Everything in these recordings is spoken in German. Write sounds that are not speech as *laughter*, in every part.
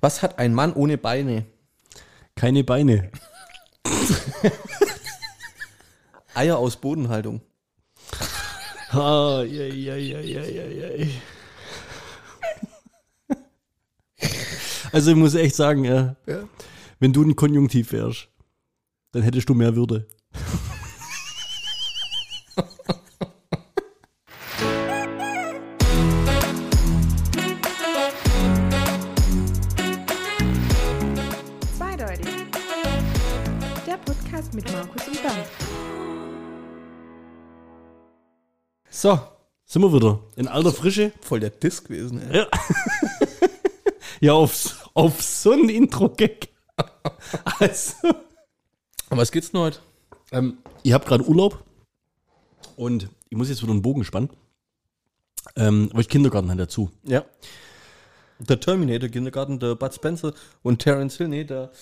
Was hat ein Mann ohne Beine? Keine Beine. *laughs* Eier aus Bodenhaltung. Ja, ja, ja, ja. Also ich muss echt sagen, ja, Ja. wenn du ein Konjunktiv wärst, dann hättest du mehr Würde. So, sind wir wieder. In alter Frische. Voll der Disk gewesen. Ey. Ja. *laughs* ja, auf, auf so ein Intro-Gag. Also, Aber was geht's denn heute? ähm, ich habe gerade Urlaub und ich muss jetzt wieder einen Bogen spannen. Ähm, weil ich Kindergarten halt dazu. Ja. Der Terminator Kindergarten, der Bud Spencer und Terence Hill, nee, der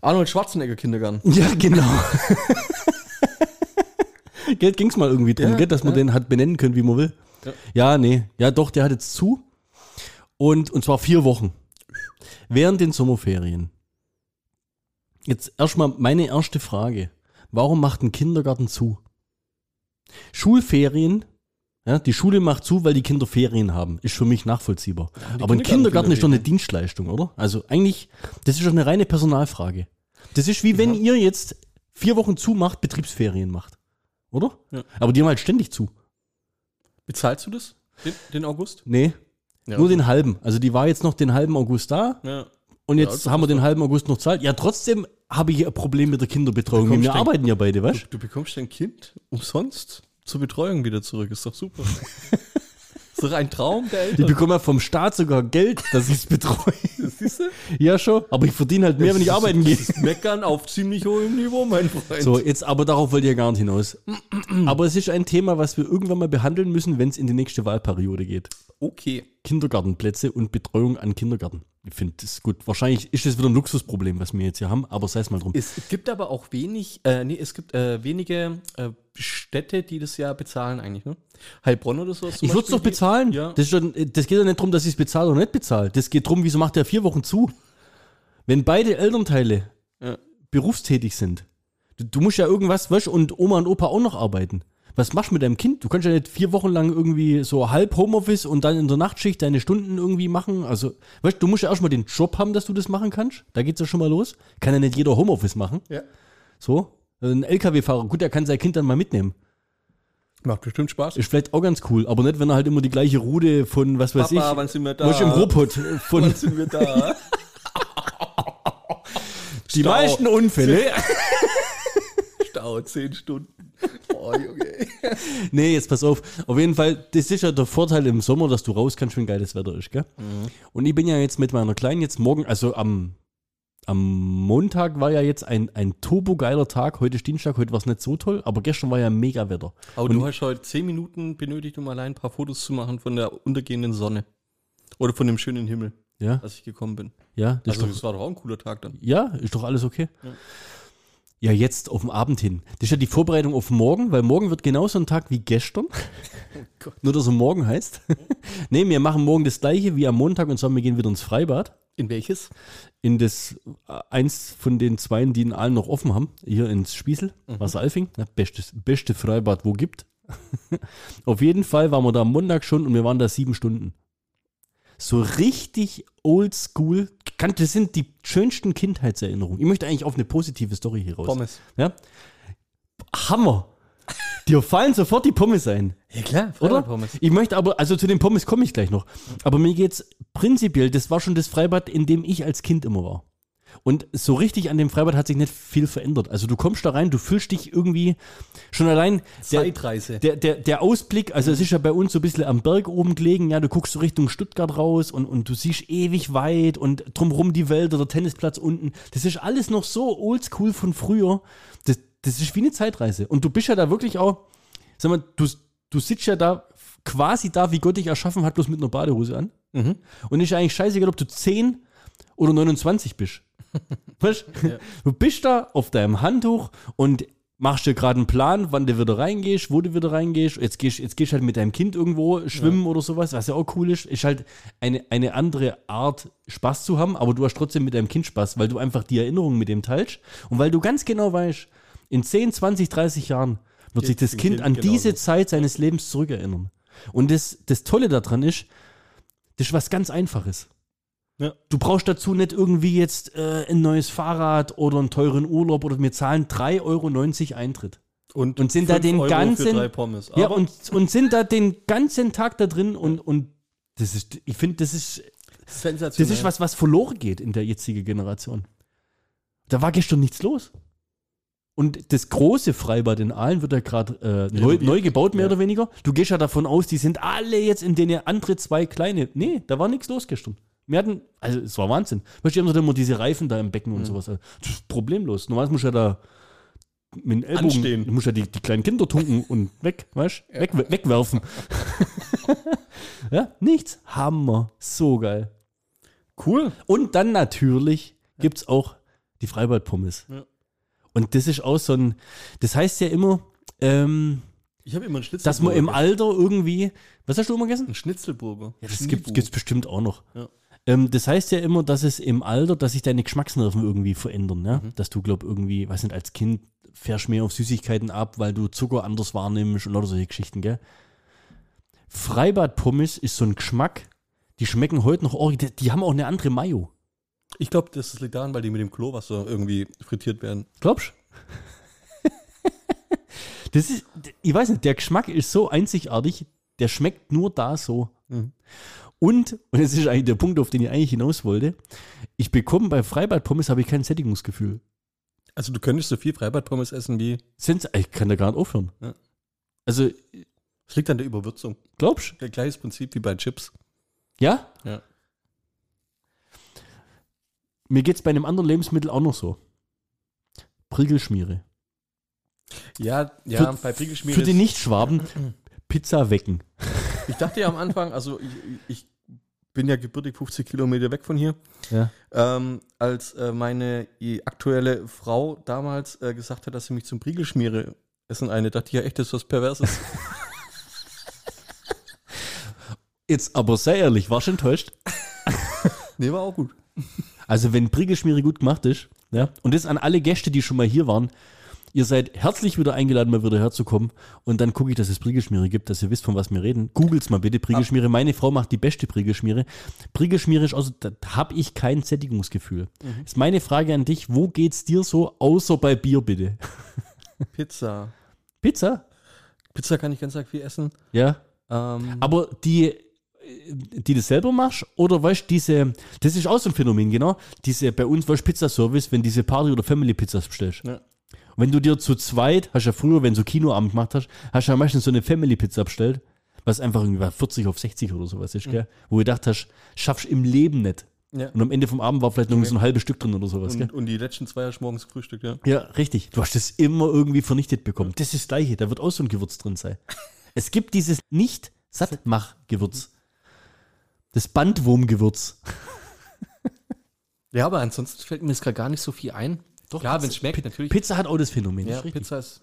Arnold Schwarzenegger Kindergarten. Ja, genau. *laughs* *laughs* Geld ging's mal irgendwie drum, Ja, gell, dass man ja. den hat benennen können, wie man will. Ja. Ja. nee. Ja, doch, der hat jetzt zu. Und, und zwar vier Wochen. Während den Sommerferien. Jetzt erstmal meine erste Frage. Warum macht ein Kindergarten zu? Schulferien, ja, die Schule macht zu, weil die Kinder Ferien haben. Ist für mich nachvollziehbar. Aber ein Kindergarten ist doch eine. Dienstleistung, oder? Also eigentlich, das ist doch eine reine Personalfrage. Das ist wie wenn ihr jetzt vier Wochen zumacht, Betriebsferien macht. Oder? Ja. Aber die haben halt ständig zu. Bezahlst du das? Den, den August? Nee. Ja. Nur den halben. Also die war jetzt noch den halben August da Ja. und jetzt haben wir den halben August noch Zahlt. Ja, trotzdem habe ich ein Problem mit der Kinderbetreuung. Wir du- arbeiten ja beide, weißt Du bekommst dein Kind umsonst zur Betreuung wieder zurück. Ist doch super. *laughs* *laughs* ist doch ein Traum der Ich Eltern. bekomme ja vom Staat sogar Geld, dass ich es betreue. *laughs* Siehst du? ja, schon. Aber ich verdiene halt mehr, wenn ich arbeiten gehe. Das ist Meckern auf ziemlich hohem Niveau, mein Freund. So, jetzt aber darauf wollte ich ja gar nicht hinaus. *clears throat* aber es ist ein Thema, was wir irgendwann mal behandeln müssen, wenn es in die nächste Wahlperiode geht. Okay. Kindergartenplätze und Betreuung an Kindergarten. Ich finde das gut. Wahrscheinlich ist das wieder ein Luxusproblem, was wir jetzt hier haben, aber sei es mal drum. Es gibt aber auch wenig, äh, nee, es gibt äh, wenige äh, Städte, die das ja bezahlen eigentlich, ne? Heilbronn oder so. Ich würde es doch bezahlen. Ja. Das, schon, das geht ja nicht darum, dass ich es bezahle oder nicht bezahle. Das geht darum, wieso macht der vier Wochen zu? Wenn beide Elternteile Ja. berufstätig sind, du, du musst ja irgendwas, weißt du, und Oma und Opa auch noch arbeiten. Was machst du mit deinem Kind? Du kannst ja nicht vier Wochen lang irgendwie so halb Homeoffice und dann in der Nachtschicht deine Stunden irgendwie machen. Also, weißt du, du musst ja erstmal den Job haben, dass du das machen kannst. Da geht's ja schon mal los. Kann ja nicht jeder Homeoffice machen. Ja. So. Ein LKW-Fahrer, gut, der kann sein Kind dann mal mitnehmen. Macht bestimmt Spaß. Ist vielleicht auch ganz cool, aber nicht, wenn er halt immer die gleiche Rude von, was weiß Papa, ich, wann sind wir da? was im Robot von Wann sind wir da? *laughs* die Stau. meisten Unfälle. *laughs* Stau, zehn Stunden. Oh, Junge. *laughs* nee, jetzt pass auf. Auf jeden Fall, das ist ja der Vorteil im Sommer, dass du raus kannst, wenn geiles Wetter ist, gell? Und ich bin ja jetzt mit meiner Kleinen jetzt morgen, also am, am Montag war ja jetzt ein, ein turbogeiler Tag. Heute ist Dienstag, heute war es nicht so toll, aber gestern war ja mega Wetter. Aber du hast heute zehn Minuten benötigt, um allein ein paar Fotos zu machen von der untergehenden Sonne. Oder von dem schönen Himmel, Ja, als ich gekommen bin. ja, das Also, doch, das war doch auch ein cooler Tag dann. ja, ist doch alles okay. Ja. Jetzt auf dem Abend hin. Das ist ja die Vorbereitung auf morgen, weil morgen wird genauso ein Tag wie gestern. *laughs* Gott. Nur, dass er morgen heißt. nee, wir machen morgen das gleiche wie am Montag und zwar wir gehen wieder ins Freibad. In welches? In das, äh, eins von den zweien, die in Aalen noch offen haben, hier ins Spießel, Wasseralfing. Ja, bestes, beste Freibad, wo gibt. *laughs* Auf jeden Fall waren wir da am Montag schon und wir waren da sieben Stunden. So richtig oldschool. Kann- Das sind die schönsten Kindheitserinnerungen. Ich möchte eigentlich auf eine positive Story hier raus. Pommes. Ja? Hammer. Dir fallen sofort die Pommes ein. Ja, klar, Oder? Pommes. Ich möchte aber, also zu den Pommes komme ich gleich noch. Aber mir geht's prinzipiell, das war schon das Freibad, in dem ich als Kind immer war. Und so richtig an dem Freibad hat sich nicht viel verändert. Also du kommst da rein, du fühlst dich irgendwie schon allein der, Zeitreise. der, der, der Ausblick, also es ist ja bei uns so ein bisschen am Berg oben gelegen, ja, du guckst so Richtung Stuttgart raus und, und du siehst ewig weit und drumherum die Wälder, der Tennisplatz unten. Das ist alles noch so oldschool von früher. Das, das ist wie eine Zeitreise. Und du bist ja da wirklich auch, sag mal, du, du sitzt ja da quasi da, wie Gott dich erschaffen hat, bloß mit einer Badehose an. Mhm. Und ist eigentlich scheißegal, ob du 10 oder 29 bist. *laughs* Weißt? Du bist da auf deinem Handtuch und machst dir gerade einen Plan, wann du wieder reingehst, wo du wieder reingehst. Jetzt gehst jetzt gehst halt mit deinem Kind irgendwo schwimmen oder sowas, was ja auch cool ist. Ist halt eine, eine andere Art, Spaß zu haben, aber du hast trotzdem mit deinem Kind Spaß, weil du einfach die Erinnerungen mit dem teilst und weil du ganz genau weißt, in 10, 20, 30 Jahren wird sich das Kind Kind an genauso. diese Zeit seines Lebens zurückerinnern. Und das, das Tolle daran ist, das ist was ganz Einfaches. Ja. Du brauchst dazu nicht irgendwie jetzt äh, ein neues Fahrrad oder einen teuren Urlaub oder wir zahlen 3,90 Euro Eintritt. Und, Und sind da 5 den Euro ganzen-. Ja, und, und sind da den ganzen Tag da drin und, und das ist, ich finde, das ist, das ist was, was verloren geht in der jetzigen Generation. Da war gestern nichts los. Und das große Freibad in Aalen wird ja gerade äh, neu, neu gebaut, mehr Ja. oder weniger. Du gehst ja davon aus, die sind alle jetzt in den andere zwei kleine. Nee, da war nichts los gestern. Wir hatten, also es war Wahnsinn. Weißt du, haben so immer diese Reifen da im Becken und sowas. Also, das ist problemlos. Normalerweise musst du ja da mit dem Ellbogen, Anstehen. du musst ja die, die kleinen Kinder tunken und weg, weißt du? Weg, wegwerfen. *laughs* ja, nichts. Hammer. So geil. cool. Und dann natürlich gibt es auch die Freibad-Pommes. Ja. Und das ist auch so ein, das heißt ja immer, ähm, Ich habe immer einen Schnitzelburger. dass man im. Alter irgendwie, was hast du immer gegessen? Ein Schnitzelburger. Ja, das gibt es bestimmt auch noch. Ja. Ähm, das heißt ja immer, dass es im Alter, dass sich deine Geschmacksnerven irgendwie verändern. Ne? Mhm. Dass du, glaub irgendwie, weiß nicht, als Kind fährst mehr auf Süßigkeiten ab, weil du Zucker anders wahrnimmst und lauter solche Geschichten, gell? Freibad-Pommes ist so ein Geschmack, die schmecken heute noch, die, die haben auch eine andere Mayo. Ich glaube, das liegt daran, weil die mit dem Klowasser irgendwie frittiert werden. Glaubst *laughs* das ist, ich weiß nicht, der Geschmack ist so einzigartig, der schmeckt nur da so. Mhm. Und, und das ist eigentlich der Punkt, auf den ich eigentlich hinaus wollte, ich bekomme bei Freibad-Pommes habe ich kein Sättigungsgefühl. Also du könntest so viel Freibad-Pommes essen wie... Sens ich kann da gar nicht aufhören. Ja. Also, Es liegt an der Überwürzung. glaubst du? Gleiches Prinzip wie bei Chips. Ja? Ja. Mir geht es bei einem anderen Lebensmittel auch noch so. Prügelschmiere. Ja, ja, Für- bei Priegelschmiere... Für die Nicht-Schwaben, *clears throat* Pizza wecken. Ich dachte ja am Anfang, also ich, ich bin ja gebürtig 50 Kilometer weg von hier, Ja. ähm, als äh, meine aktuelle Frau damals äh, gesagt hat, dass sie mich zum Priegelschmiere essen eine, dachte ich ja echt, das ist was Perverses. *laughs* Jetzt aber sehr ehrlich, warst du enttäuscht? *laughs* nee, war auch gut. Also wenn Priegelschmiere gut gemacht ist, ja, und das an alle Gäste, die schon mal hier waren, ihr seid herzlich wieder eingeladen, mal wieder herzukommen und dann gucke ich, dass es Priegelschmiere gibt, dass ihr wisst, von was wir reden. Googelt's mal bitte, Priegelschmiere. Meine Frau macht die beste Priegelschmiere. Priegelschmiere ist also, da habe ich kein Sättigungsgefühl. Ist meine Frage an dich, wo geht's dir so, außer bei Bier bitte? *laughs* Pizza. Pizza? Pizza kann ich ganz arg viel essen. Ja. Ähm, Aber die, die das selber machst, oder weißt du, diese, das ist auch so ein Phänomen, genau. Diese, bei uns, weißt du, Pizzaservice, wenn diese Party- oder Family-Pizzas bestellst. Ja. Und wenn du dir zu zweit, hast ja früher, wenn du so Kinoabend gemacht hast, hast du ja meistens so eine Family-Pizza bestellt, was einfach irgendwie 40 auf 60 oder sowas ist, gell? Wo du gedacht hast, schaffst im Leben nicht. ja. Und am Ende vom Abend war vielleicht noch so ein halbes Stück drin oder sowas, gell? Und, und die letzten zwei hast du morgens gefrühstückt, ja. Ja, richtig. Du hast das immer irgendwie vernichtet bekommen. Das ist das Gleiche. Da wird auch so ein Gewürz drin sein. Es gibt dieses Nicht-Sattmach-Gewürz. Das Bandwurmgewürz. *laughs* Ja, aber ansonsten fällt mir jetzt gerade gar nicht so viel ein. Doch, Klar, Pizza- wenn es schmeckt, natürlich. Pizza hat auch das Phänomen. Ja. Pizza ist.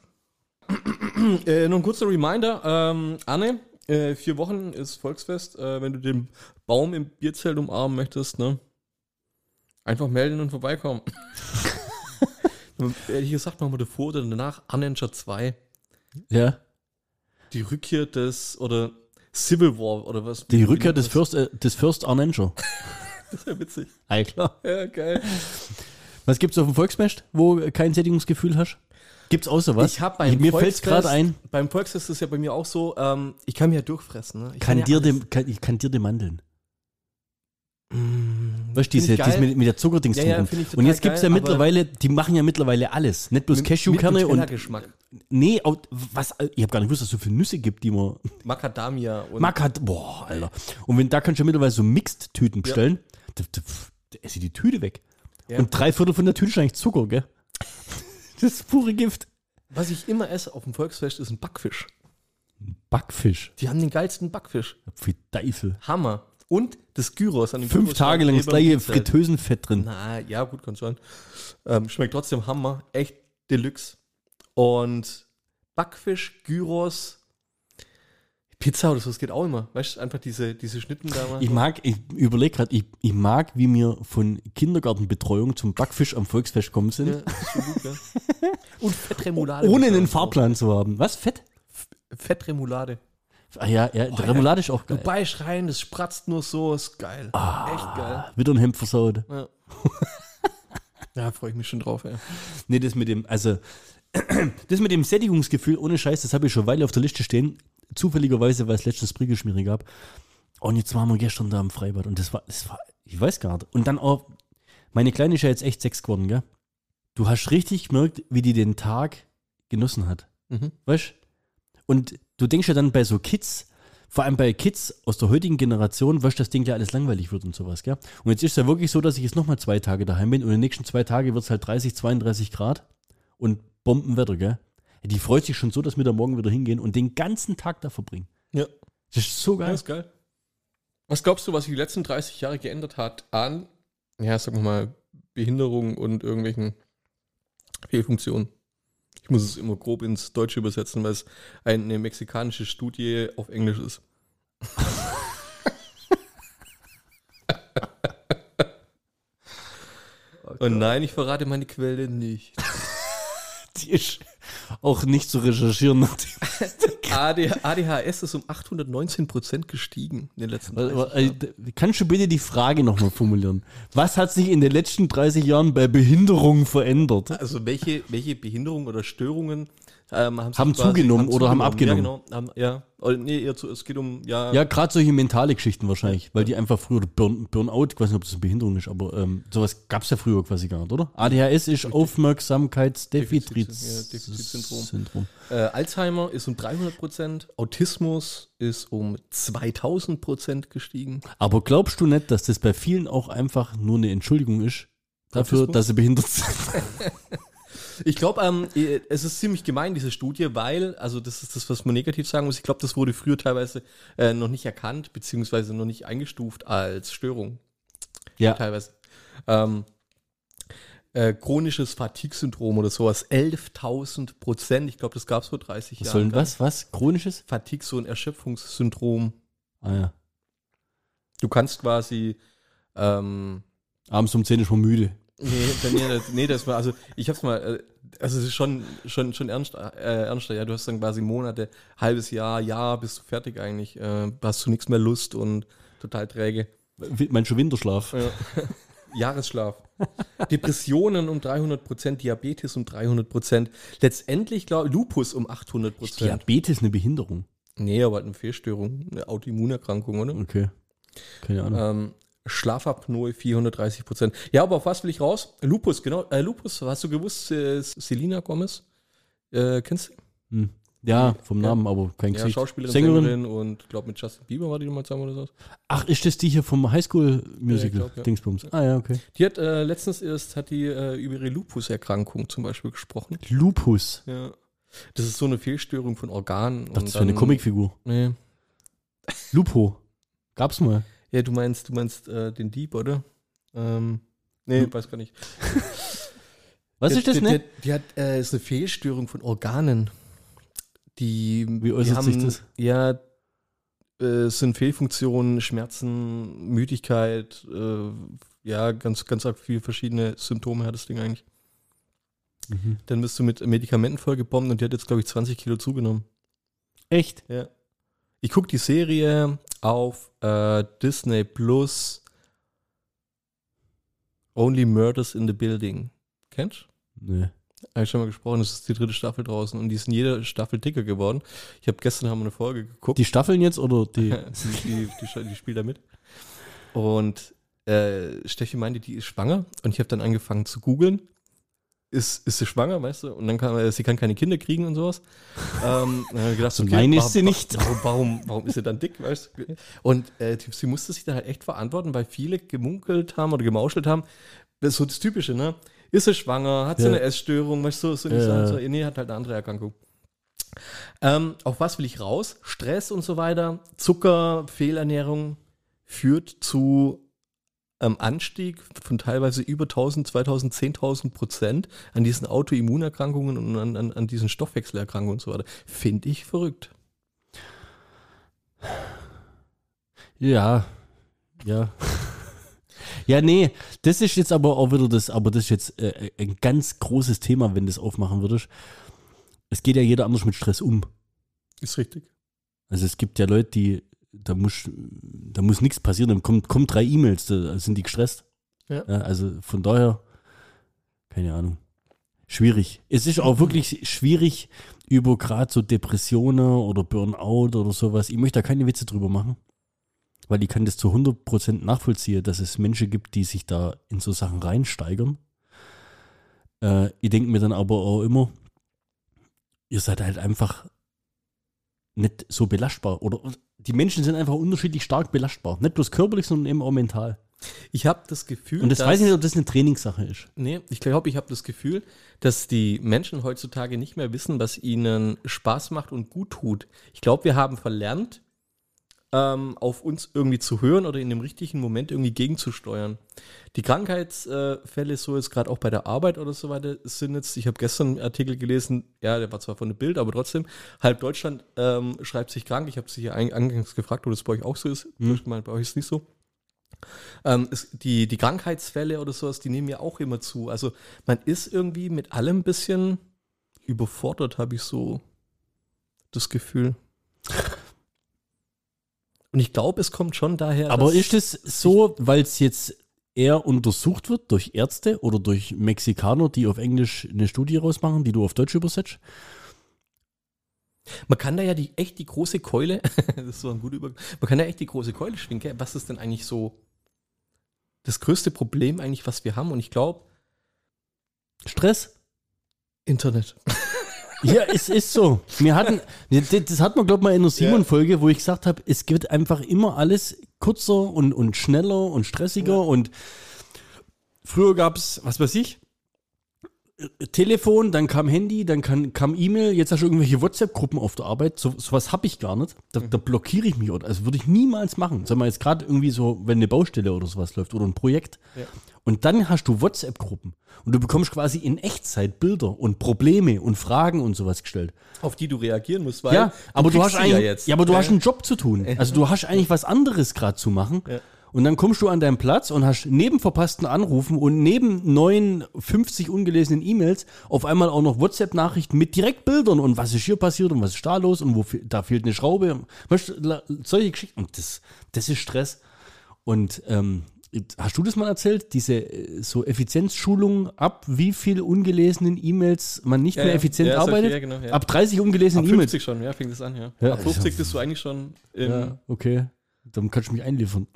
*clears throat* äh, nur ein kurzer Reminder, ähm, Anne, äh, vier Wochen ist Volksfest. Äh, wenn du den Baum im Bierzelt umarmen möchtest, ne? Einfach melden und vorbeikommen. *laughs* Ehrlich gesagt, machen wir davor oder danach Unanswered 2. Ja. Die Rückkehr des, oder Civil War, oder was? Die Rückkehr des? First, äh, des First Arnenscher. *laughs* Das ist ja witzig. Ja, klar. Ja, geil. Was gibt's auf dem Volksfest, wo kein Sättigungsgefühl hast? Gibt's auch sowas? Ich hab beim Mir fällt's gerade ein. Beim Volksfest ist es ja bei mir auch so, ähm, ich kann mir ja durchfressen. Ne? Ich Kann ja dir, alles. dem, kann, ich kann dir dem Mandeln. Mm, Weißt du, diese, ich diese mit, mit der Zuckerdings Ja, ja, ich Und jetzt gibt's ja geil, aber- mittlerweile, die machen ja mittlerweile alles. Nicht bloß Mit- Cashewkerne und. Nutella-Geschmack. Nee, auch, was, ich habe gar nicht gewusst, dass es so viele Nüsse gibt, die man. Macadamia und Makat, boah, Alter. Und wenn da kannst du ja mittlerweile so Mixed-Tüten bestellen, da, da, da esse ich die Tüte weg. Ja. Und drei Viertel von der Tüte ist eigentlich Zucker, gell? *laughs* Das ist pure Gift. was ich immer esse auf dem Volksfest ist ein Backfisch. Backfisch. Die haben den geilsten Backfisch. Für Teufel. Hammer. Und das Gyros an dem Fünf Gyros Tage lang das gleiche. Fritteusenfett drin. Na, ja, gut, kann sein. Ähm, schmeckt trotzdem Hammer. Echt Deluxe. Und Backfisch, Gyros, Pizza oder so, das geht auch immer. Weißt du, einfach diese, diese Schnitten da mal. Ich mag, ich überlege gerade, ich, ich mag, wie wir von Kindergartenbetreuung zum Backfisch am Volksfest kommen sind, Ja, ist schon gut, ja. *laughs* Und Fettremoulade. ohne einen Fahrplan zu haben. Was? Fett? Fettremoulade. Ah ja, ja, der Remoulade ist auch Du geil. beißt rein, das spratzt nur so, ist geil. Echt geil. Wieder ein Hemd versaut. Ja, *laughs* ja freue ich mich schon drauf, ey. Nee, das mit dem, also, *clears throat* das mit dem Sättigungsgefühl, ohne Scheiß, das habe ich schon eine Weile auf der Liste stehen. Zufälligerweise, weil es letztens Briegeschmiere gab. Und jetzt waren wir gestern da im Freibad und das war, das war, ich weiß gar nicht. Und dann auch, meine Kleine ist ja jetzt echt sechs geworden, gell? Du hast richtig gemerkt, wie die den Tag genossen hat. Mhm. Weißt Und du denkst ja dann bei so Kids, vor allem bei Kids aus der heutigen Generation, weißt du, das Ding ja alles langweilig wird und sowas, gell? Und jetzt ist es ja wirklich so, dass ich jetzt nochmal zwei Tage daheim bin und in den nächsten zwei Tagen wird es halt 30, 32 Grad und Bombenwetter, gell? Die freut sich schon so, dass wir da morgen wieder hingehen und den ganzen Tag da verbringen. Ja. Das ist so Ja, geil. ist geil. Was glaubst du, was sich die letzten 30 Jahre geändert hat an, ja, sagen wir mal, Behinderung und irgendwelchen Fehlfunktionen? Ich muss es immer grob ins Deutsche übersetzen, weil es eine mexikanische Studie auf Englisch ist. *laughs* Und nein, ich verrate meine Quelle nicht. *laughs* Die ist auch nicht zu recherchieren. AD, *laughs* ADHS ist um 819 Prozent gestiegen in den letzten 30 Jahren. Äh, Kannst du bitte die Frage nochmal formulieren? Was hat sich in den letzten 30 Jahren bei Behinderung verändert? Also welche, welche Behinderungen oder Störungen ähm, haben, zugenommen oder haben abgenommen? Ja, genau. Haben, ja. Nee, eher zu, es geht um, ja, Ja, gerade solche mentale Geschichten wahrscheinlich, weil die einfach früher Burn, Burnout, ich weiß nicht, ob das eine Behinderung ist, aber ähm, sowas gab es ja früher quasi gar nicht, oder? ADHS ist Aufmerksamkeitsdefizitsyndrom. Ja. Syndrom. äh, Alzheimer ist um 300 Prozent, Autismus ist um 2000 Prozent gestiegen. Aber glaubst du nicht, dass das bei vielen auch einfach nur eine Entschuldigung ist dafür, Autismus? dass sie behindert sind? *laughs* Ich glaube, ähm, es ist ziemlich gemein, diese Studie, weil, also das ist das, was man negativ sagen muss, ich glaube, das wurde früher teilweise äh, noch nicht erkannt, beziehungsweise noch nicht eingestuft als Störung. ja, teilweise. Ähm, äh, chronisches Fatigue-Syndrom oder sowas, 11.000 Prozent. Ich glaube, das gab es vor 30 was Jahren. was? Was? Chronisches? Fatigue, so ein Erschöpfungssyndrom. Ah ja. Du kannst quasi, ähm, Abends um 10 ist man müde. nee, nee, das, nee, das war, also ich hab's mal, äh, also es ist schon, schon, schon ernst, äh, ernster, ja, du hast dann quasi Monate, halbes Jahr, Jahr, bist du fertig eigentlich, äh, hast du nichts mehr Lust und total träge. Meinst du Winterschlaf? Ja. *laughs* Jahresschlaf. Depressionen um 300 Prozent, Diabetes um 300 Prozent. Letztendlich, glaube Lupus um 800 Prozent. Diabetes eine Behinderung. Nee, aber halt eine Fehlstörung, eine Autoimmunerkrankung, oder? Okay. Keine Ahnung. Ähm, Schlafapnoe 430 Prozent. Ja, aber auf was will ich raus? Lupus, genau. Äh, Lupus, hast du gewusst, äh, Selena Gomez? Äh, kennst du? Hm. Ja, vom Ja. Namen, aber kein Ja, Gesicht. Schauspielerin, Sängerin. Sängerin und glaube mit Justin Bieber war die mal zusammen oder so. Ach, ist das die hier vom Highschool Ja, glaub, ja. Dingsbums. Ah ja, okay. Die hat äh, letztens erst hat die äh, über ihre Lupus-Erkrankung zum Beispiel gesprochen. Lupus. Ja. Das ist so eine Fehlstörung von Organen. Das und ist für eine Comicfigur. Nee. Lupo. Gab's mal. Ja, du meinst, du meinst äh, den Dieb, oder? Ähm, nee, Hm. weiß gar nicht. Was Die- ist das, ne? Die, die hat äh, ist eine Fehlstörung von Organen. Die, Wie äußert die sich das? Ja, äh, es sind Fehlfunktionen, Schmerzen, Müdigkeit, äh, ja, ganz, ganz arg viele verschiedene Symptome hat das Ding eigentlich. Mhm. Dann bist du mit Medikamenten vollgebombt und die hat jetzt, glaube ich, 20 Kilo zugenommen. Echt? Ja. Ich gucke die Serie auf äh, Disney Plus Only Murders in the Building. Kennst du? Nee. Habe ich schon mal gesprochen, das ist die dritte Staffel draußen und die ist in jeder Staffel dicker geworden. Ich habe gestern haben wir eine Folge geguckt. Die Staffeln jetzt oder die? *laughs* die, die, die, die spielt da mit. Und äh, Steffi meinte, die ist schwanger und ich habe dann angefangen zu googeln. Ist, ist sie schwanger, weißt du? Und dann kann äh, sie kann keine Kinder kriegen und sowas. *laughs* ähm, dann hab ich gedacht, So, nein, ist sie nicht. Warum, warum, warum ist sie dann dick, weißt du? Und äh, die- sie musste sich dann halt echt verantworten, weil viele gemunkelt haben oder gemauschelt haben. Das ist so das Typische, ne? Ist sie schwanger? Hat sie Ja. eine Essstörung? Weißt du, so nicht Ja. sagen, so, nee, hat halt eine andere Erkrankung. Ähm, auf was will ich raus? Stress und so weiter, Zucker, Fehlernährung führt zu ähm, Anstieg von teilweise über 1000, 2000, 10.000 Prozent an diesen Autoimmunerkrankungen und an, an, an diesen Stoffwechselerkrankungen und so weiter. Finde ich verrückt. Ja, ja. Ja, nee, das ist jetzt aber auch wieder das, aber das ist jetzt äh, ein ganz großes Thema, wenn du das aufmachen würdest. Es geht ja jeder anders mit Stress um. Ist richtig. Also es gibt ja Leute, die, da muss, da muss nichts passieren, dann kommt, kommen drei E-Mails, da sind die gestresst. Ja. also von daher, keine Ahnung. Schwierig. Es ist auch wirklich schwierig über gerade so Depressionen oder Burnout oder sowas. Ich möchte da keine Witze drüber machen, weil ich kann das zu 100% nachvollziehen, dass es Menschen gibt, die sich da in so Sachen reinsteigern. Äh, ich denke mir dann aber auch immer, ihr seid halt einfach nicht so belastbar. Oder die Menschen sind einfach unterschiedlich stark belastbar. Nicht bloß körperlich, sondern eben auch mental. Ich habe das Gefühl, Und das dass, weiß ich nicht, ob das eine Trainingssache ist. Nee, ich glaube, ich habe das Gefühl, dass die Menschen heutzutage nicht mehr wissen, was ihnen Spaß macht und gut tut. Ich glaube, wir haben verlernt, ähm, auf uns irgendwie zu hören oder in dem richtigen Moment irgendwie gegenzusteuern. Die Krankheitsfälle, so jetzt gerade auch bei der Arbeit oder so weiter, sind jetzt, ich habe gestern einen Artikel gelesen, ja, der war zwar von einem Bild, aber trotzdem, halb Deutschland ähm, schreibt sich krank. Ich habe sie hier eingangs gefragt, ob das bei euch auch so ist. Du hast gemeint, bei euch ist es nicht so. Ähm, es, die, die Krankheitsfälle oder sowas, die nehmen ja auch immer zu. Also man ist irgendwie mit allem ein bisschen überfordert, habe ich so das Gefühl. *laughs* Und ich glaube, es kommt schon daher. Aber ist es so, weil es jetzt eher untersucht wird durch Ärzte oder durch Mexikaner, die auf Englisch eine Studie rausmachen, die du auf Deutsch übersetzt? Man kann da ja die, echt die große Keule, *laughs* das ist so ein guter Übergang, man kann ja echt die große Keule schwingen. Was ist denn eigentlich so das größte Problem eigentlich, was wir haben? Und ich glaube, Stress? Internet. Ja, es ist so. Wir hatten, das hat man, glaube ich, mal in der Simon-Folge, wo ich gesagt habe, es wird einfach immer alles kürzer und, und schneller und stressiger und früher gab es, was weiß ich, Telefon, dann kam Handy, dann kam, kam E-Mail, jetzt hast du irgendwelche WhatsApp-Gruppen auf der Arbeit. So, sowas habe ich gar nicht. Da, da blockiere ich mich. Oder, also würde ich niemals machen. Sag mal, jetzt gerade irgendwie so, wenn eine Baustelle oder sowas läuft oder ein Projekt. Ja. Und dann hast du WhatsApp-Gruppen. Und du bekommst quasi in Echtzeit Bilder und Probleme und Fragen und sowas gestellt. Auf die du reagieren musst, weil Ja, aber du kriegst hast eigentlich, ja jetzt. ja, aber du Ja. hast einen Job zu tun. Also du hast eigentlich was anderes gerade zu machen. Ja. Und dann kommst du an deinen Platz und hast neben verpassten Anrufen und neben neuen 50 ungelesenen E-Mails auf einmal auch noch WhatsApp-Nachrichten mit direkt Bildern und was ist hier passiert und was ist da los und wo da fehlt eine Schraube. Weißt du, solche Geschichten. Und das, das ist Stress. Und ähm, hast du das mal erzählt? Diese äh, so Effizienzschulung ab wie viel ungelesenen E-Mails man nicht Ja, mehr effizient Ja, arbeitet? ja, genau, ja. Ab 30 ungelesenen Ab E-Mails. 50 schon, ja, fängt es an, ja. Ab 50 also- bist du eigentlich schon im, Ja, okay. Dann kannst du mich einliefern. *laughs*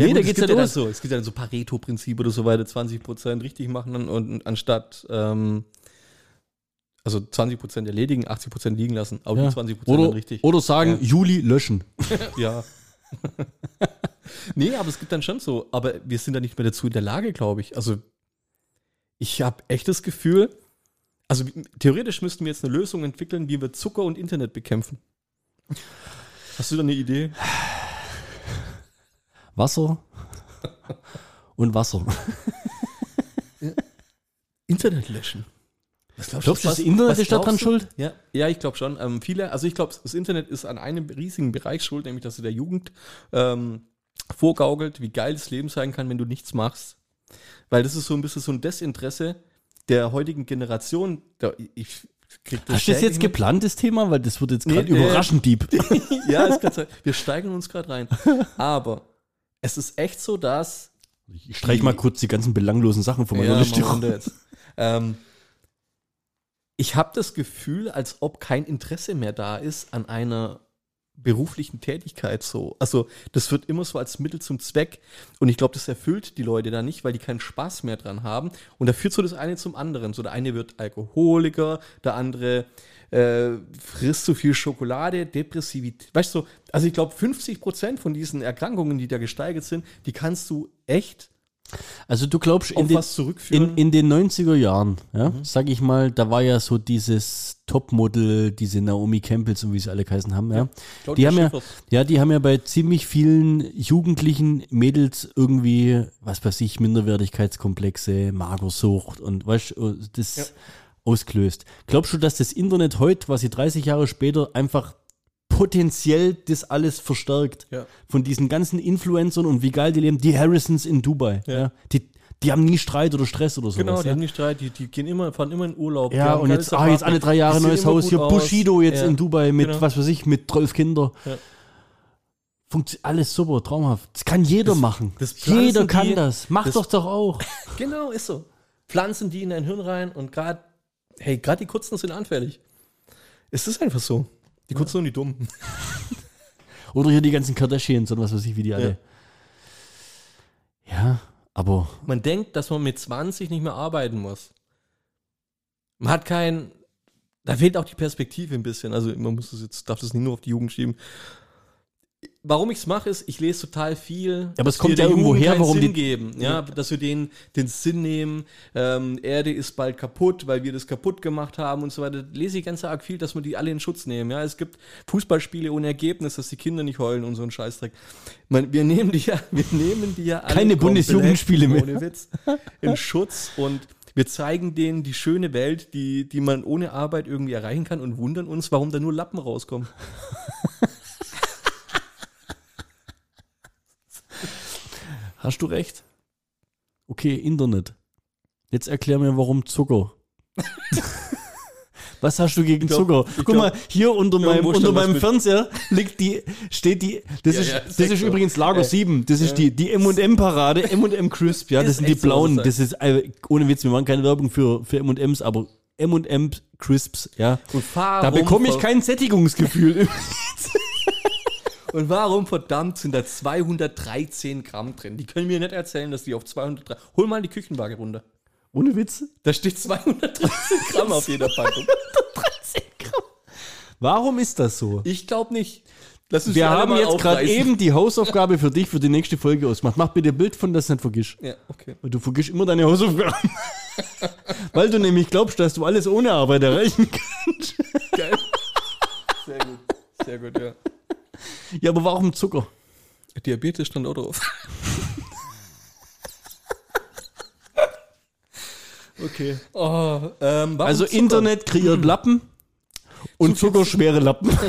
Nee, gut, da es geht's gibt ja dann los. so, es gibt ja dann so Pareto-Prinzip oder so weiter, 20% richtig machen und, anstatt ähm, also 20% erledigen, 80% liegen lassen, aber Ja. die 20% dann Oder, richtig. oder sagen. Juli löschen. *laughs* Ja. *laughs* nee, aber es gibt dann schon so, aber wir sind da nicht mehr dazu in der Lage, glaube ich. Also ich habe echt das Gefühl, also theoretisch müssten wir jetzt eine Lösung entwickeln, wie wir Zucker und Internet bekämpfen. Hast du da eine Idee? *laughs* Wasser und Wasser. *laughs* Internet löschen. Was glaubst Glaubst du, das Internet ist da dran glaubst du? schuld? Ja, ja ich glaube schon. Ähm, viele, also ich glaube, das Internet ist an einem riesigen Bereich schuld, nämlich dass du der Jugend ähm, vorgaukelt, wie geil das Leben sein kann, wenn du nichts machst. Weil das ist so ein bisschen so ein Desinteresse der heutigen Generation. Ich krieg das Hast du das jetzt geplant, das Thema? Weil das wird jetzt gerade nee. überraschend deep. mit. *laughs* ja, kann sein. Wir steigern uns gerade rein. Aber es ist echt so, dass Ich streich mal kurz die ganzen belanglosen Sachen von meiner Ja, Liste ähm, ich habe das Gefühl, als ob kein Interesse mehr da ist an einer beruflichen Tätigkeit so. Also das wird immer so als Mittel zum Zweck und ich glaube, das erfüllt die Leute da nicht, weil die keinen Spaß mehr dran haben und da führt so das eine zum anderen. So der eine wird Alkoholiker, der andere äh, frisst zu viel Schokolade, Depressivität. Weißt du, also ich glaube 50 Prozent von diesen Erkrankungen, die da gesteigert sind, die kannst du echt Also du glaubst, in den, in, in den 90er Jahren, ja, sag ich mal, da war ja so dieses Topmodel, diese Naomi Campbells und wie sie alle geheißen haben, ja. Claudia Die haben ja, Schiffers. ja, die haben ja bei ziemlich vielen jugendlichen Mädels irgendwie, was weiß ich, Minderwertigkeitskomplexe, Magersucht und weißt das Ja. ausgelöst. Glaubst du, dass das Internet heute, quasi 30 Jahre später, einfach potenziell das alles verstärkt? Ja. Von diesen ganzen Influencern und wie geil die leben, die Harrisons in Dubai, ja. Ja. Die, die haben nie Streit oder Stress oder sowas. Genau, die ja. haben nicht Streit, die, die gehen immer, fahren immer in Urlaub. Ja, und jetzt, ah, jetzt alle drei Jahre neues Haus. Hier. Bushido jetzt in Dubai mit, Genau. was weiß ich, mit 12 Kinder. Funktioniert alles super, traumhaft. Das kann jeder machen. das jeder kann die- das. Mach das- doch doch auch. *laughs* Genau, ist so. Pflanzen die in dein Hirn rein und gerade, hey, gerade die Kurzen sind anfällig. Es ist einfach so. Die Kurzen und die Dummen. *laughs* Oder hier die ganzen Kardashians und was weiß ich, wie die alle. Ja, aber Man denkt, dass man mit 20 nicht mehr arbeiten muss. Man hat kein, da fehlt auch die Perspektive ein bisschen. Also man muss es jetzt, darf das nicht nur auf die Jugend schieben. Warum ich es mache, ist, ich lese total viel. Aber es kommt ja irgendwo her, warum Sinn die- geben. Ja, dass wir denen den Sinn nehmen. Ähm, Erde ist bald kaputt, weil wir das kaputt gemacht haben und so weiter. Lese ich ganz arg viel, dass wir die alle in Schutz nehmen. Ja, es gibt Fußballspiele ohne Ergebnis, dass die Kinder nicht heulen und so ein Scheißdreck. Man, wir nehmen die ja, *laughs* wir nehmen die ja alle Keine Bundesjugendspiele mehr. Ohne Witz. In Schutz und wir zeigen denen die schöne Welt, die, die man ohne Arbeit irgendwie erreichen kann und wundern uns, warum da nur Lappen rauskommen. *laughs* hast du recht. Okay, Internet. Jetzt erklär mir, warum Zucker. *laughs* Was hast du gegen glaub- Zucker? Guck glaub, mal, hier unter meinem, unter meinem Fernseher liegt die, steht die, das Ja, ist, ja, das ist so. übrigens Lager Ja. 7, das ist die, die M&M-Parade, M&M Crisp, ja, *laughs* das sind die so, blauen, muss das ist, äh, ohne Witz, wir machen keine Werbung für, für M&M's, aber M&M Crisps, ja. Da bekomme ich kein Sättigungsgefühl. *laughs* Und warum verdammt sind da 213 Gramm drin? Die können mir nicht erzählen, dass die auf 203. Hol mal die Küchenwaage runter. ohne Witz. Da steht 213 Gramm auf jeder *laughs* Packung. Warum ist das so? Ich glaube nicht. Wir haben jetzt gerade eben die Hausaufgabe für dich für die nächste Folge ausgemacht. Mach bitte ein Bild von, dass du nicht vergisst. Ja, okay. Weil du vergisst immer deine Hausaufgaben. *laughs* Weil du nämlich glaubst, dass du alles ohne Arbeit erreichen kannst. Geil. Sehr gut. Sehr gut, ja. Ja, aber warum Zucker? Diabetes stand auch drauf. Okay. Oh, ähm, Also Zucker? Internet kreiert Lappen und Zucker schwere Lappen. *laughs*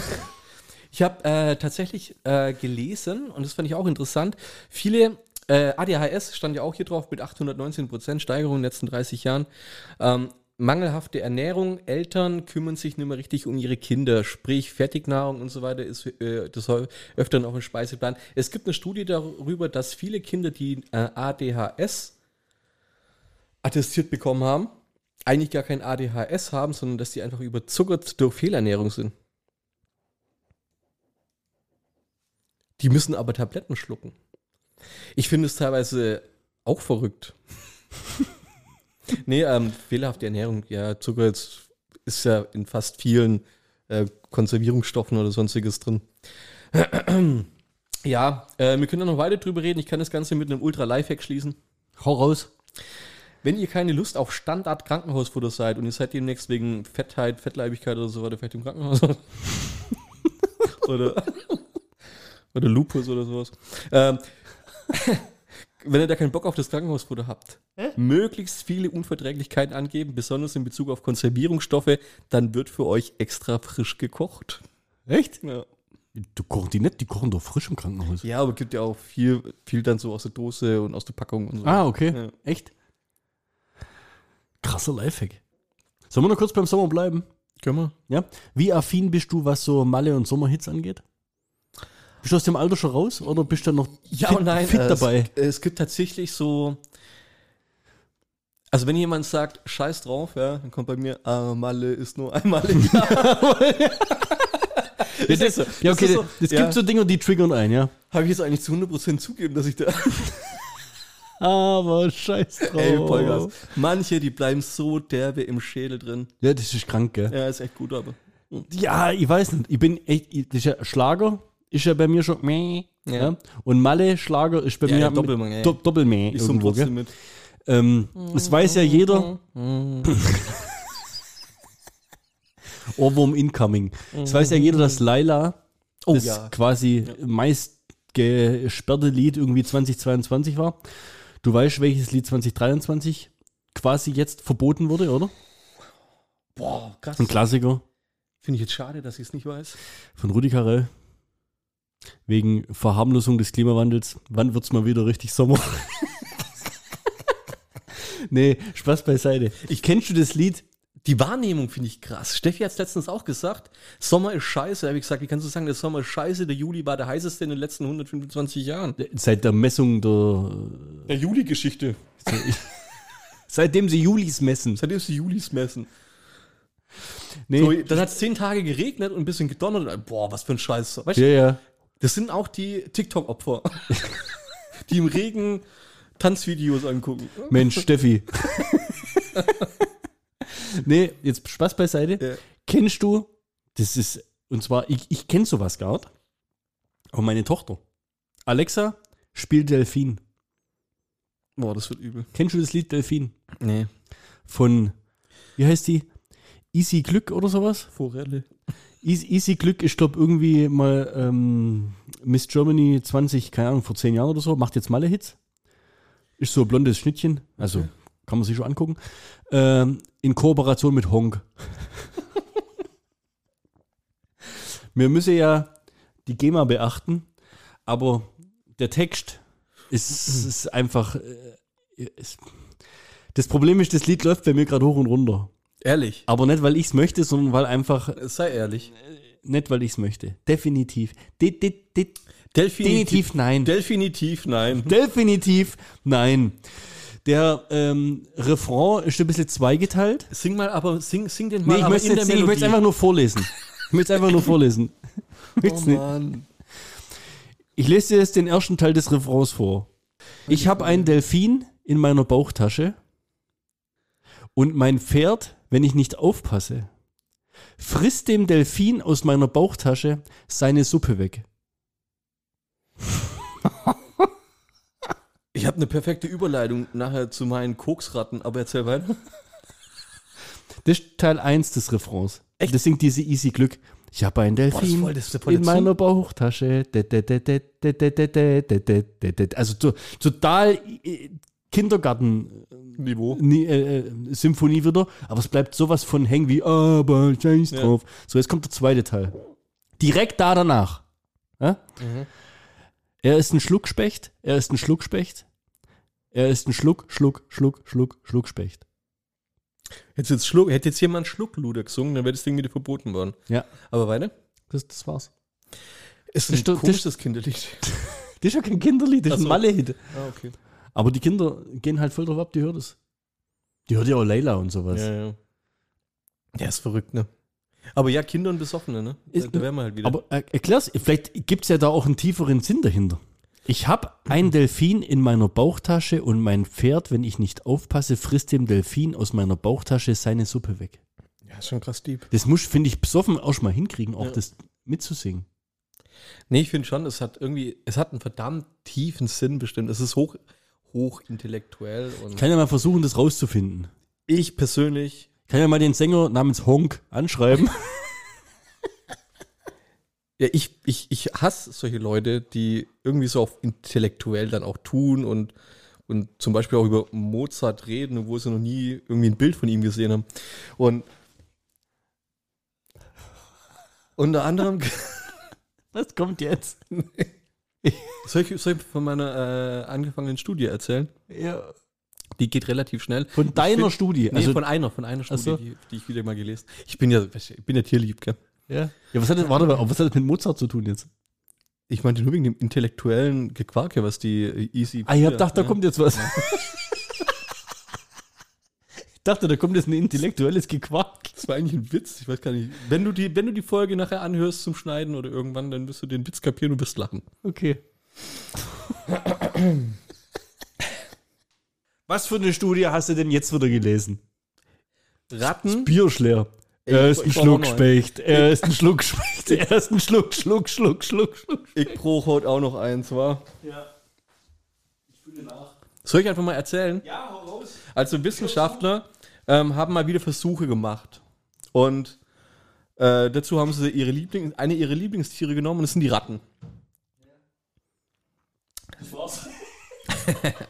Ich habe äh, tatsächlich äh, gelesen, und das fand ich auch interessant, viele äh, ADHS stand ja auch hier drauf mit 819% Steigerung in den letzten 30 Jahren. Ähm, mangelhafte Ernährung, Eltern kümmern sich nicht mehr richtig um ihre Kinder, sprich Fertignahrung und so weiter ist äh, das öfter noch im Speiseplan. Es gibt eine Studie darüber, dass viele Kinder, die äh, ADHS attestiert bekommen haben, eigentlich gar kein ADHS haben, sondern dass die einfach überzuckert durch Fehlernährung sind. Die müssen aber Tabletten schlucken. Ich finde es teilweise auch verrückt. *laughs* nee, ähm, fehlerhafte Ernährung, ja, Zucker jetzt ist ja in fast vielen äh, Konservierungsstoffen oder sonstiges drin. *clears throat* ja, äh, wir können da noch weiter drüber reden. Ich kann das Ganze mit einem Ultra-Lifehack schließen. Hau raus. Wenn ihr keine Lust auf Standard-Krankenhausfutter seid und ihr seid demnächst wegen Fettheit, Fettleibigkeit oder so weiter vielleicht im Krankenhaus *laughs* oder, oder Lupus oder sowas. Ähm, wenn ihr da keinen Bock auf das Krankenhausfutter habt, möglichst viele Unverträglichkeiten angeben, besonders in Bezug auf Konservierungsstoffe, dann wird für euch extra frisch gekocht. Echt? Ja, Du kochen die nicht, die kochen doch frisch im Krankenhaus. ja aber gibt ja auch viel, viel dann so aus der Dose und aus der Packung und so. Ah, okay. Ja. Echt? Krasser Lifehack. Sollen wir noch kurz beim Sommer bleiben? Können wir? Ja. Wie affin bist du, was so Malle- und Sommerhits angeht? Bist du aus dem Alter schon raus oder bist du noch Ja fit, und nein, fit äh, dabei? Es, es gibt tatsächlich so. Also wenn jemand sagt, scheiß drauf, ja, dann kommt bei mir, ah, Malle ist nur einmal im Jahr. Das ist, ja, okay, so, es ja. gibt so Dinge, die triggern ein, ja. Habe ich jetzt eigentlich zu 100% zugeben, dass ich da. *laughs* Aber scheiß drauf. Ey, Vollgas. Manche, die bleiben so derbe im Schädel drin. Ja, das ist krank, gell? Ja, ist echt gut, aber. Ja, ich weiß nicht. Ich bin echt, ich- das ist ja Schlager, ist ja bei mir schon meh. Ja. Ja. Und Malle Schlager ist bei Ja, mir ja, mit- Doppelmeh, ja. Do Doppelmeh Ich irgendwo, gell? mit. Ähm, es weiß ja jeder, *laughs* Ohrwurm incoming. Es weiß ja jeder, dass Laila Oh, das ja. quasi meist gesperrte Lied irgendwie 2022 war. Du weißt, welches Lied 2023 quasi jetzt verboten wurde, oder? Boah, krass. Ein Klassiker Finde ich jetzt schade, dass ich es nicht weiß. von Rudi Carell. Wegen Verharmlosung des Klimawandels. Wann wird's mal wieder richtig Sommer? *laughs* nee, Spaß beiseite. Ich kennst du das Lied? Die Wahrnehmung finde ich krass. Steffi hat es letztens auch gesagt. Sommer ist scheiße. Da habe ich gesagt, wie kannst du sagen, der Sommer ist scheiße? Der Juli war der heißeste in den letzten 125 Jahren. Seit der Messung der. Der Juli-Geschichte. *laughs* Seitdem sie Julis messen. Seitdem ist die Julis messen. Nee. So, dann hat es zehn Tage geregnet und ein bisschen gedonnert. Boah, was für ein Scheiß. Weißt du, ja, ja. Das sind auch die TikTok-Opfer, *laughs* die im Regen Tanzvideos angucken. Mensch, Steffi. nee, jetzt Spaß beiseite. Ja. Kennst du, das ist, und zwar, ich, ich kenne sowas gar nicht, aber meine Tochter. Alexa spielt Delfin. Boah, das wird übel. Kennst du das Lied Delfin? Nee. Von, wie heißt die? Easy Glück oder sowas? Forelle. Easy, Easy Glück ist, glaube irgendwie mal ähm, Miss Germany 20, keine Ahnung, vor zehn Jahren oder so, macht jetzt Malle-Hits. Ist so ein blondes Schnittchen, also Okay. kann man sich schon angucken. Ähm, in Kooperation mit Honk. *laughs* Wir müssen ja die GEMA beachten, aber der Text ist, ist einfach. Äh, ist, das Problem ist, das Lied läuft bei mir gerade hoch und runter. Ehrlich. Aber nicht, weil ich es möchte, sondern weil einfach Sei ehrlich. nicht, weil ich es möchte. Definitiv. De, de, de, Definitiv, definitiv nein. Definitiv nein. definitiv nein. Der ähm, Refrain ist ein bisschen zweigeteilt. Sing mal, aber sing, sing den mal Nee, ich möchte nicht singen, ich möchte es einfach nur vorlesen. Ich möchte es einfach nur vorlesen. *laughs* Oh. Mann. ich lese dir jetzt den ersten Teil des Refrains vor. Ich habe einen Delfin in meiner Bauchtasche und mein Pferd, wenn ich nicht aufpasse. Frisst dem Delfin aus meiner Bauchtasche seine Suppe weg. Ich habe eine perfekte Überleitung nachher zu meinen Koksratten, aber erzähl weiter. Das ist Teil 1 des Refrains. Echt? Das singt diese Easy Glück. Ich habe einen Delfin Boah, das voll, das in meiner Bauchtasche. Also total äh, Kindergarten Niveau. ni- äh, äh, Symphonie wieder, aber es bleibt sowas von hängen wie aber scheiß Ja. drauf. So, jetzt kommt der zweite Teil. Direkt da danach. Ja? Mhm. Er ist ein Schluckspecht, er ist ein Schluckspecht, er ist ein Schluck, Schluck, Schluck, Schluck, Schluckspecht. Hätte jetzt, Schluck, hätte jetzt jemand Schluckluder gesungen, dann wäre das Ding wieder verboten worden. Ja, Aber weiter. das, das war's. Ist Das ist doch- komisches Kinderlied. *laughs* Das ist ja kein Kinderlied, das ist ein so. Malle-Hit. Ah, okay. Aber die Kinder gehen halt voll drauf ab, die hören das. Die hört ja auch Leila und sowas. Ja, ja. Der ist verrückt, ne? Aber ja, Kinder und Besoffene, ne? Da, Ist- da wären wir halt wieder. Aber äh, erklär's, vielleicht gibt's ja da auch einen tieferen Sinn dahinter. Ich habe einen Delfin in meiner Bauchtasche und mein Pferd, wenn ich nicht aufpasse, frisst dem Delfin aus meiner Bauchtasche seine Suppe weg. ja, ist schon krass deep. Das muss, finde ich, besoffen auch schon mal hinkriegen, auch Ja. das mitzusingen. Nee, ich finde schon, es hat irgendwie, es hat einen verdammt tiefen Sinn bestimmt. Es ist hoch, hoch intellektuell und Ich kann ja mal versuchen, das rauszufinden. ich persönlich, Ich kann ja mal den Sänger namens Honk anschreiben. *laughs* ja, ich, ich, ich hasse solche Leute, die irgendwie so auf intellektuell dann auch tun und, und zum Beispiel auch über Mozart reden, obwohl sie noch nie irgendwie ein Bild von ihm gesehen haben. Und unter anderem Was kommt jetzt? *laughs* *laughs* Soll ich, soll ich von meiner äh, angefangenen Studie erzählen? Ja. Die geht relativ schnell. Von deiner find- Studie. Nee, Also, von einer, von einer Studie, so. die, die ich wieder mal gelesen Ich bin ja, ich bin ja tierlieb, gell? ja. ja, was hat das, warte mal, was hat das mit Mozart zu tun jetzt? Ich meinte nur wegen dem intellektuellen Gequarke, was die äh, Easy. Ah, ich hab gedacht, da ja. kommt jetzt was. ich *laughs* dachte, da kommt jetzt ein intellektuelles Gequark. Das war eigentlich ein Witz, ich weiß gar nicht. Wenn du die, wenn du die Folge nachher anhörst zum Schneiden oder irgendwann, dann wirst du den Witz kapieren und wirst lachen. Okay. Was für eine Studie hast du denn jetzt wieder gelesen? Ratten, Bierschleer. Er ist ein ich brauch noch einen. Schluckspecht. Er ist ein Schluckspecht. *laughs* Er ist ein Schluck, Schluck, Schluck, Schluck, Schluck. Ich brauche heute auch noch eins, wa? Ja. Ich fühle nach. Soll ich einfach mal erzählen? Ja, hau raus. Also Wissenschaftler ähm, haben mal wieder Versuche gemacht. Und äh, dazu haben sie ihre Liebling, eine ihrer Lieblingstiere genommen und das sind die Ratten. Das war's. *laughs*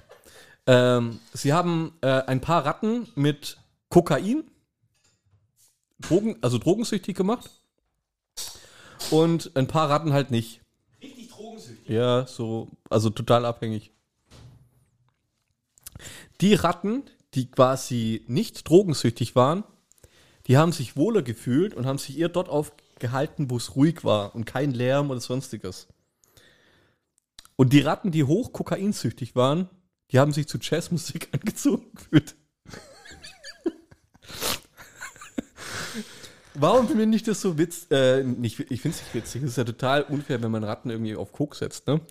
Ähm, sie haben äh, ein paar Ratten mit Kokain, Drogen, also drogensüchtig gemacht. Und ein paar Ratten halt nicht. Richtig drogensüchtig. Ja, so, also total abhängig. Die Ratten, die quasi nicht drogensüchtig waren, die haben sich wohler gefühlt und haben sich eher dort aufgehalten, wo es ruhig war und kein Lärm oder sonstiges. Und die Ratten, die hoch kokainsüchtig waren, die haben sich zu Jazzmusik *laughs* angezogen gefühlt. Warum finde ich das so witz? Äh, ich finde es nicht witzig. Es ist ja total unfair, wenn man Ratten irgendwie auf Koks setzt. Ne?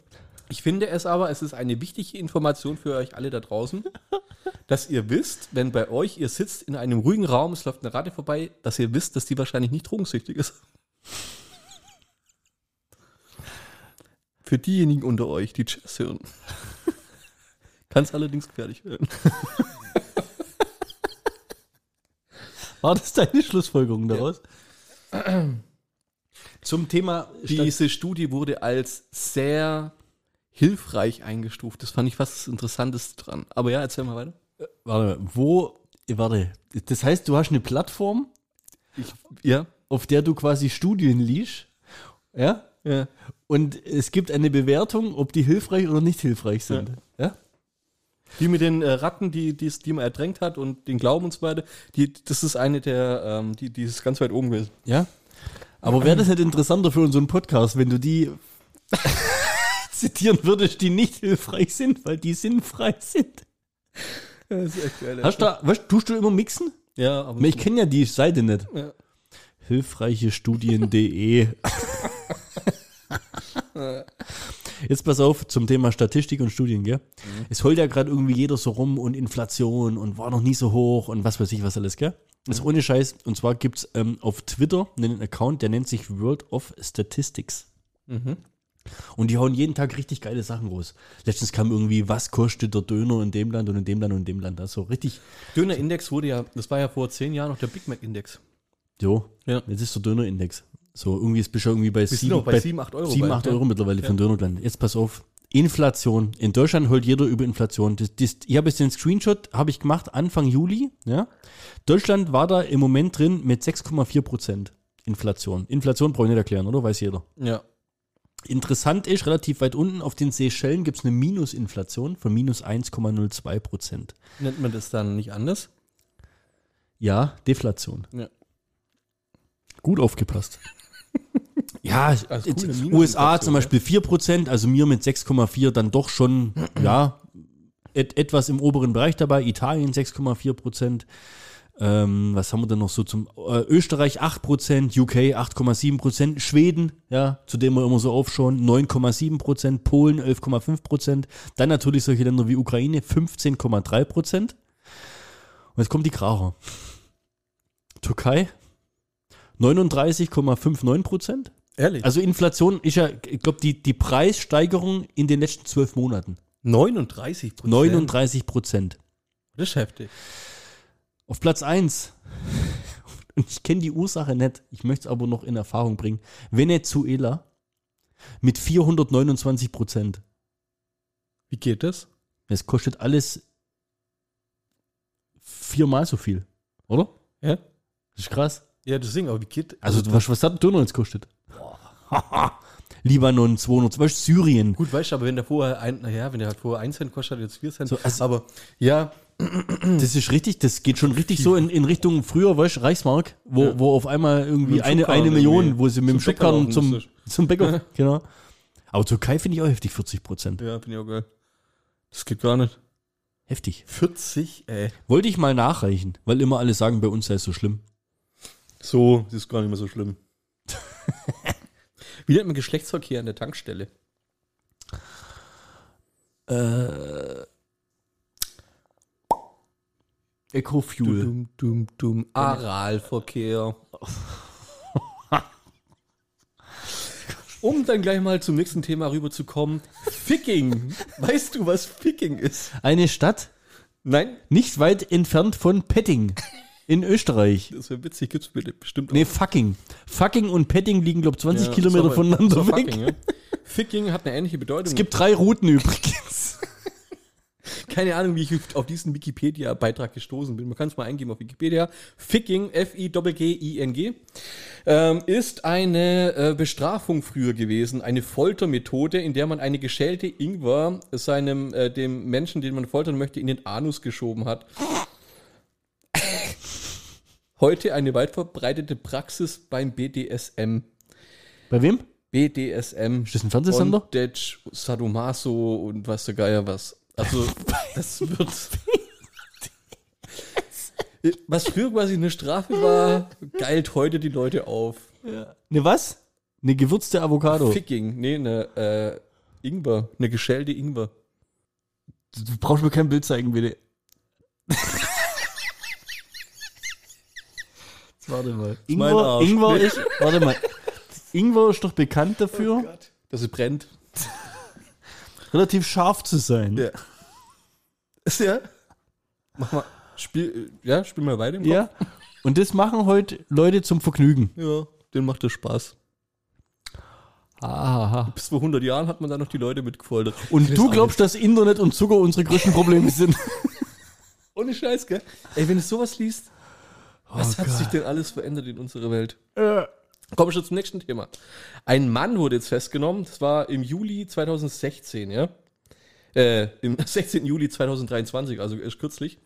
Ich finde es aber, es ist eine wichtige Information für euch alle da draußen, dass ihr wisst, wenn bei euch ihr sitzt in einem ruhigen Raum, es läuft eine Ratte vorbei, dass ihr wisst, dass die wahrscheinlich nicht drogensüchtig ist. Für diejenigen unter euch, die Jazz hören. Kann es allerdings gefährlich werden. War das deine Schlussfolgerung daraus? Zum Thema Diese Studie wurde als sehr hilfreich eingestuft. Das fand ich fast das Interessanteste dran. Aber ja, erzähl mal weiter. Warte, wo, warte, das heißt, du hast eine Plattform, Ja. auf der du quasi Studien liest, ja? Ja. Und es gibt eine Bewertung, ob die hilfreich oder nicht hilfreich sind. Ja? Die mit den äh, Ratten, die, die, die man ertränkt hat und den Glauben und so weiter, die, das ist eine der, ähm, die, die ist ganz weit oben gewesen. Ja. Aber wäre das nicht interessanter für unseren Podcast, wenn du die *laughs* zitieren würdest, die nicht hilfreich sind, weil die sinnfrei sind? Das ist echt geil. Hast du da, was, tust du immer mixen? ja, aber Ich kenne ja die Seite nicht. Ja. Hilfreichestudien.de *laughs* Jetzt pass auf zum Thema Statistik und Studien, gell? Es heult ja gerade irgendwie jeder so rum und Inflation und war noch nie so hoch und was weiß ich was alles, gell? Das ist ohne Scheiß. Und zwar gibt es ähm, auf Twitter einen Account, der nennt sich World of Statistics. Und die hauen jeden Tag richtig geile Sachen raus. Letztens kam irgendwie, was kostet der Döner in dem Land und in dem Land und in dem Land. Also richtig, Döner-Index wurde ja, das war ja vor zehn Jahren noch der Big Mac-Index. jo, Ja. jetzt ist der Dönerindex. So, irgendwie ist schon irgendwie bei sind sieben, auch bei sieben, acht Euro 7, bei, 8 ja. Euro mittlerweile für den Döner gelandet. Jetzt pass auf. Inflation. In Deutschland holt jeder über Inflation. Das, das, ich habe jetzt den Screenshot, habe ich gemacht, Anfang Juli. Ja. Deutschland war da im Moment drin mit 6,4 Prozent Inflation. Inflation brauche ich nicht erklären, oder? Weiß jeder. Ja. Interessant ist, relativ weit unten auf den Seychellen gibt es eine Minusinflation von minus 1,02 Prozent. Nennt man das dann nicht anders? Ja, Deflation. Ja. Gut aufgepasst. *laughs* ja, Also Minusinflation, USA zum. Beispiel 4%, also mir mit 6,4 dann doch schon, *clears throat* ja, et, etwas im oberen Bereich dabei. Italien 6,4%. Ähm, was haben wir denn noch so zum äh, Österreich 8%, UK 8,7%, Schweden, ja, zu dem wir immer so aufschauen, 9,7%, Polen 11,5%, dann natürlich solche Länder wie Ukraine 15,3%. Und jetzt kommt die Kracher. Türkei 39,59%. Ehrlich? Also Inflation ist ja, ich glaube, die, die Preissteigerung in den letzten zwölf Monaten. 39 Prozent. 39 Prozent. Das ist heftig. Auf Platz 1. Und ich kenne die Ursache nicht, ich möchte es aber noch in Erfahrung bringen. Venezuela mit 429 Prozent. Wie geht das? Es kostet alles viermal so viel, oder? Ja. Das ist krass. Ja, deswegen, aber wie geht Also, was, was hat ein Döner jetzt kostet? *laughs* Libanon 200, weißt Syrien. Gut, weißt du, aber wenn der vorher ein, naja, wenn der halt vorher 1 Cent kostet, hat jetzt 4 Cent. So, also- aber ja, Das ist richtig, das geht schon richtig so in, in Richtung früher, weißt Reichsmark, wo, Ja. wo auf einmal irgendwie eine, eine Million, irgendwie wo sie mit dem Schubkarren zum, zum Bäcker, *laughs* genau. Aber Türkei finde ich auch heftig, 40 Prozent. ja, finde ich auch geil. Das geht gar nicht. Heftig. 40, ey. Wollte ich mal nachreichen, weil immer alle sagen, bei uns sei es so schlimm. So, das ist gar nicht mehr so schlimm. *laughs* Wie nennt man Geschlechtsverkehr an der Tankstelle? Äh, Ecofuel. Dum, dum, dum. Aralverkehr. Um dann gleich mal zum nächsten Thema rüberzukommen. Ficking. Weißt du, was Ficking ist? Eine Stadt Nein? nicht weit entfernt von Petting in Österreich. Das wäre witzig, gibt's bestimmt Nee, fucking. Fucking und Petting liegen, glaube ich, 20 Ja, Kilometer voneinander weg. Fucking, ja. Ficking hat eine ähnliche Bedeutung. Es gibt drei Routen übrigens. *laughs* *laughs* keine Ahnung, wie ich auf diesen Wikipedia-Beitrag gestoßen bin. Man kann es mal eingeben auf Wikipedia. Ficking, F-I-G-G-I-N-G, ähm, ist eine äh, Bestrafung früher gewesen, eine Foltermethode, in der man eine geschälte Ingwer seinem, äh, dem Menschen, den man foltern möchte, in den Anus geschoben hat. *laughs* Heute eine weit verbreitete Praxis beim BDSM. Bei wem? BDSM. Ist das ein Fernsehsender? Bondage, Sadomaso und was der Geier was. Also, *laughs* das wird. was früher quasi eine Strafe war, geilt heute die Leute auf. Ne, was? Eine gewürzte Avocado. Ficking, nee, eine äh, Ingwer, eine geschälte Ingwer. Du brauchst mir kein Bild zeigen, bitte. *laughs* Warte mal. Ingwer. Ingwer ist, warte mal. Ingwer ist doch bekannt dafür, Dass es brennt. Relativ scharf zu sein. Ja. *laughs* Ist ja. Mach mal. Spiel, ja, spiel mal weiter im Ja. Und das machen heute Leute zum Vergnügen. Kopf. Ja, den macht das Spaß. Aha. Bis vor 100 Jahren hat man da noch die Leute mitgefoltert. Und du glaubst, dass Internet und Zucker unsere größten Probleme sind? *laughs* Ohne Scheiß, gell? Ey, wenn du sowas liest, was Oh hat Gott. sich denn alles verändert in unserer Welt? Äh. Kommen wir schon zum nächsten Thema. Ein Mann wurde jetzt festgenommen, das war im Juli 2016, ja? Äh, im *laughs* 16. Juli 2023, also erst kürzlich.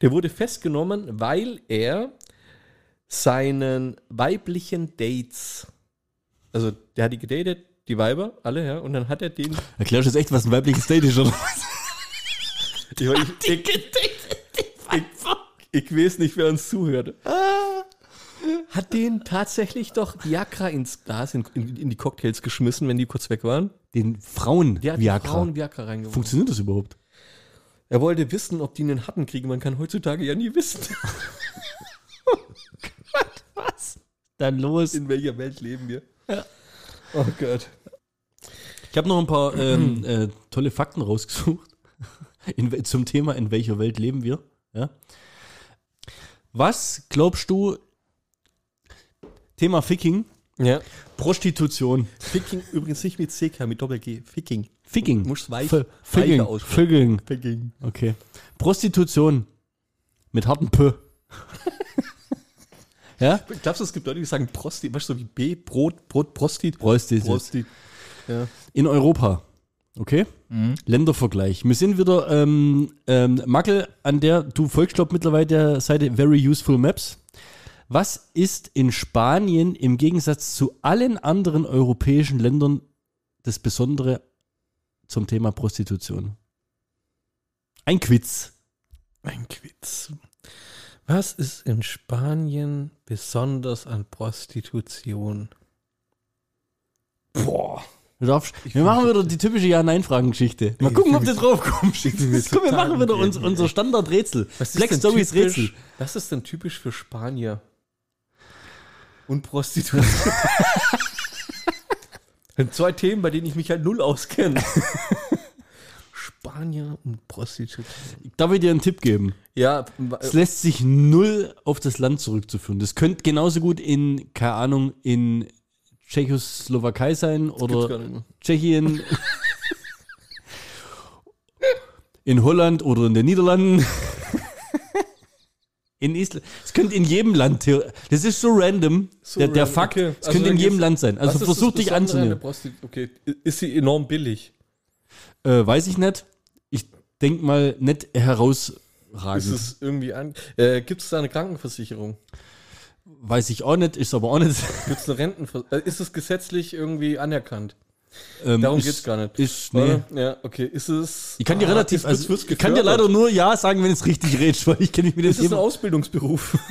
Der wurde festgenommen, weil er seinen weiblichen Dates, also der hat die gedatet, die Weiber, alle, ja, und dann hat er den, Erklärst du jetzt echt, was ein weibliches Date ist, oder? ich, *laughs* ich, ich, ich, ich weiß nicht, wer uns zuhört. Hat den tatsächlich doch Viagra ins Glas, in, in, in die Cocktails geschmissen, wenn die kurz weg waren? Den Frauen Der hat Viagra. Frauen Viagra reingeworfen. Funktioniert das überhaupt? Er wollte wissen, ob die einen Hatten kriegen. Man kann heutzutage ja nie wissen, *laughs* Was? Dann los. in welcher Welt leben wir. Oh Gott. Ich habe noch ein paar ähm, äh, tolle Fakten rausgesucht in, zum Thema, in welcher Welt leben wir. Ja? Was glaubst du, Thema Ficking, Ja. Prostitution, Ficking übrigens nicht mit CK, mit Doppel-G. Ficking. Ficking, Muss weich- Ficking. Ficking, Ficking. okay. Prostitution mit harten P. *laughs* ja? Glaubst du, es gibt Leute, die sagen Prosti, weißt du, so wie B, Brot, Brot, Prostit? Prostitution. Prosti. Ja. In Europa. Okay? Ländervergleich. Wir sind wieder, ähm, ähm, Mackel, an der du folgst, glaub mittlerweile der Seite Very Useful Maps. Was ist in Spanien im Gegensatz zu allen anderen europäischen Ländern das Besondere zum Thema Prostitution? Ein Quiz. Ein Quiz. Was ist in Spanien besonders an Prostitution? Boah. Du darfst, wir machen wieder die typische Ja-Nein-Fragen-Geschichte. Mal gucken, ob du drauf kommst. Komm, wir machen wieder uns, unser Standard-Rätsel. Black Stories typisch- Rätsel. Was ist denn typisch für Spanier? Und Prostitution. Das *laughs* sind zwei Themen, bei denen ich mich halt null auskenne. Spanier und Prostitution. Darf ich dir einen Tipp geben? Ja, Es lässt sich null auf das Land zurückzuführen. Das könnte genauso gut in, keine Ahnung, in Tschechoslowakei sein oder. Tschechien, *laughs* in Holland oder in den Niederlanden. In Island. Es könnte in jedem Land. Das ist so random. So der, der random, Fakt. okay. Es Also könnte in jedem Land sein. Also versuch dich anzunehmen. Okay, ist sie enorm billig? Äh, weiß ich nicht. Ich denke mal nicht herausragend. Ist es irgendwie an? Äh, Gibt es da eine Krankenversicherung? weiß ich auch nicht, ist aber auch nicht. Gibt es eine Rentenversicherung? Äh, ist es gesetzlich irgendwie anerkannt? Ähm, Darum ist- geht's gar nicht. Ist, nee. Ja, okay. Ist es. Ich kann dir Ah, relativ, ist- also, ich kann dir leider nur Ja sagen, wenn es richtig redest, *laughs* weil ich kenne mich mit dem Ist es ein Ausbildungsberuf? *laughs*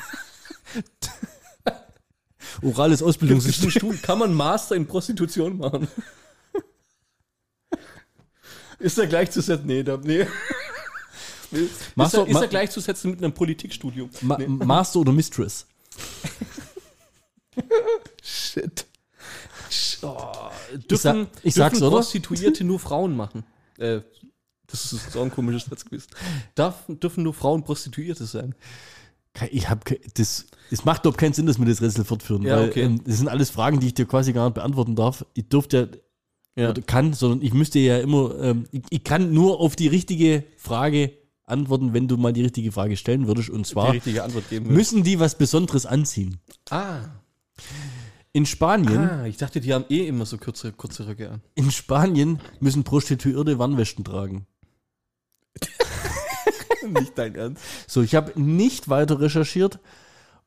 orales Ausbildungssystem. Kann man Master in Prostitution machen? *laughs* Ist er gleichzusetzen? Nee, da, nee. Ist, Master- er, ist er gleichzusetzen mit einem Politikstudium? Ma Master oder Mistress? Shit. Oh, Ich dürfen, sag- ich dürfen? Prostituierte nur Frauen machen? *laughs* Äh, das ist so ein komisches Satz gewesen. Darf, dürfen nur Frauen Prostituierte sein? Ich habe das. Es macht doch keinen Sinn, dass wir das Rätsel fortführen. Ja, weil, okay. ähm, das sind alles Fragen, die ich dir quasi gar nicht beantworten darf. Ich durfte ja, Ja. oder kann, sondern ich müsste ja immer. Ähm, ich, ich kann nur auf die richtige Frage antworten, wenn du mal die richtige Frage stellen würdest. Und Die zwar richtige Antwort geben müssen die was Besonderes anziehen. Ah, In Spanien, ah, ich dachte, die haben eh immer so kurze, kurze Röcke an. in Spanien müssen Prostituierte Warnwesten tragen. *laughs* Nicht dein Ernst. So, ich habe nicht weiter recherchiert,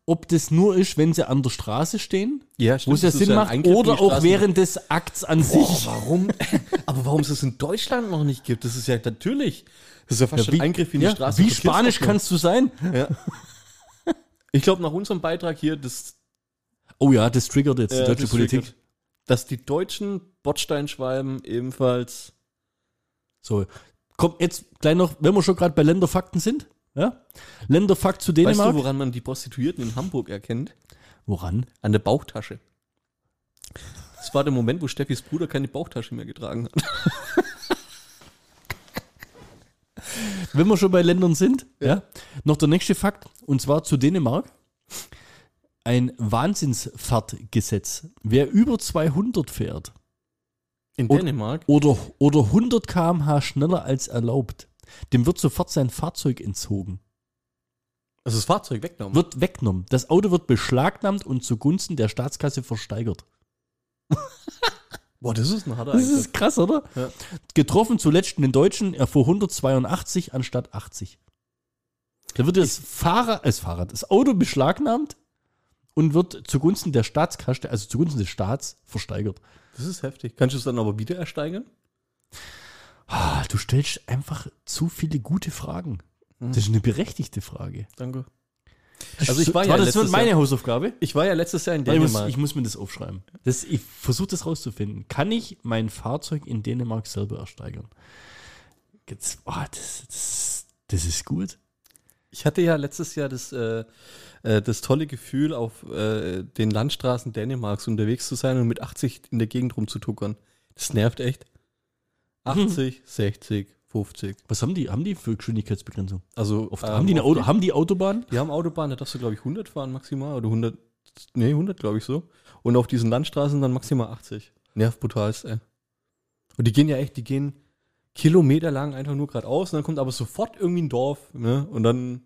ob das nur ist, wenn sie an der Straße stehen, Ja, wo es ja Sinn macht, Eingriff oder auch während des Akts an Boah, sich. warum? *laughs* Aber warum es das in Deutschland noch nicht gibt, das ist ja natürlich. Das ist ja fast Ja, schon ein Eingriff in die ja, Straße. Wie spanisch kannst du sein? Ja. *laughs* Ich glaube, nach unserem Beitrag hier, das, Oh ja, das triggert jetzt die deutsche das Politik. triggert, dass die deutschen Bordsteinschwalben ebenfalls. So, komm, jetzt gleich noch, wenn wir schon gerade bei Länderfakten sind. Ja? Länderfakt zu Weißt Dänemark. du, woran man die Prostituierten in Hamburg erkennt? woran? An der Bauchtasche. Das war der Moment, wo Steffis Bruder keine Bauchtasche mehr getragen hat. Wenn wir schon bei Ländern sind, ja. noch der nächste Fakt, und zwar zu Dänemark. Ein Wahnsinnsfahrtgesetz. Wer über 200 fährt In Und- Dänemark? oder, oder 100 km/h schneller als erlaubt, dem wird sofort sein Fahrzeug entzogen. Also das Fahrzeug weggenommen. Wird weggenommen. Das Auto wird beschlagnahmt und zugunsten der Staatskasse versteigert. Boah, das ist ein harter Das Eingriff. ist krass, oder? Ja. Getroffen zuletzt den Deutschen, er fuhr 182 anstatt 80. Da wird das Fahrrad, das Fahrrad, das Auto beschlagnahmt und wird zugunsten der Staatskasse, also zugunsten des Staats, versteigert. Das ist heftig. Kannst du es dann aber wieder ersteigern? Ah, du stellst einfach zu viele gute Fragen. Das ist eine berechtigte Frage. Danke. Also ich war das ja war das letztes meine Jahr, Hausaufgabe. ich war ja letztes Jahr in Ich muss, Dänemark. ich muss mir das aufschreiben. Das, ich versuche das rauszufinden. Kann ich mein Fahrzeug in Dänemark selber ersteigern? Jetzt, oh, das, das, das ist gut. Ich hatte ja letztes Jahr das, äh, äh, das tolle Gefühl, auf äh, den Landstraßen Dänemarks unterwegs zu sein und mit 80 in der Gegend rumzutuckern. Das nervt echt. 80, 60, 50. Was haben die? Haben die für Geschwindigkeitsbegrenzung? Also Oft, ähm, haben, die eine Auto, haben die Autobahn? Die haben Autobahn, da darfst du, glaube ich, 100 fahren maximal. Oder 100, nee, 100, glaube ich, so. Und auf diesen Landstraßen dann maximal 80. Nervt brutalst, ey. Und die gehen ja echt, die gehen kilometerlang einfach nur geradeaus und dann kommt aber sofort irgendwie ein Dorf, ne? Und dann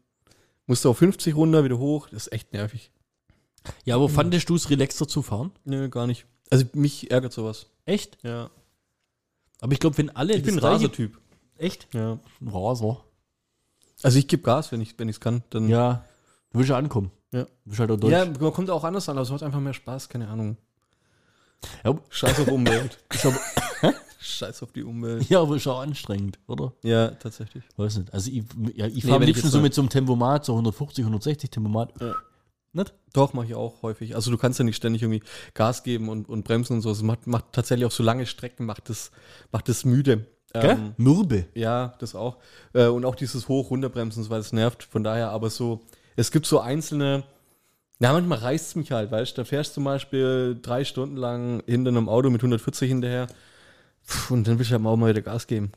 musst du auf 50 runter, wieder hoch. Das ist echt nervig. Ja, aber fandest du es relaxter zu fahren? Nö, gar nicht. Also mich ärgert sowas. Echt? Ja. Aber ich glaube, wenn alle. Ich bin ein Rasertyp. Echt? Ja. Ein Raser. Also ich gebe Gas, wenn ich es wenn ich's kann. Dann, Ja. Du willst ja ankommen. Ja. Du halt auch deutsch. ja, man kommt auch anders an, aber es macht einfach mehr Spaß, keine Ahnung. Ja, Scheiß auf Umwelt. ist aber, Scheiß auf die Umwelt. ja, aber ist auch anstrengend, oder? Ja, tatsächlich. Weiß nicht. Also ich, ja, ich Nee, fahre am liebsten so mit so einem Tempomat, so 150, 160 Tempomat. Ja. Nicht? Doch, mache ich auch häufig. Also du kannst ja nicht ständig irgendwie Gas geben und, und bremsen und so. Es macht, macht tatsächlich auch so lange Strecken, macht das, macht das müde. Ähm, Mürbe. ja, das auch. Äh, und auch dieses Hoch-Runterbremsen, weil es nervt. Von daher, aber so, es gibt so einzelne, na, manchmal reißt es mich halt, weißt du, da fährst du zum Beispiel drei Stunden lang hinter einem Auto mit 140 hinterher und dann willst du halt auch mal wieder Gas geben.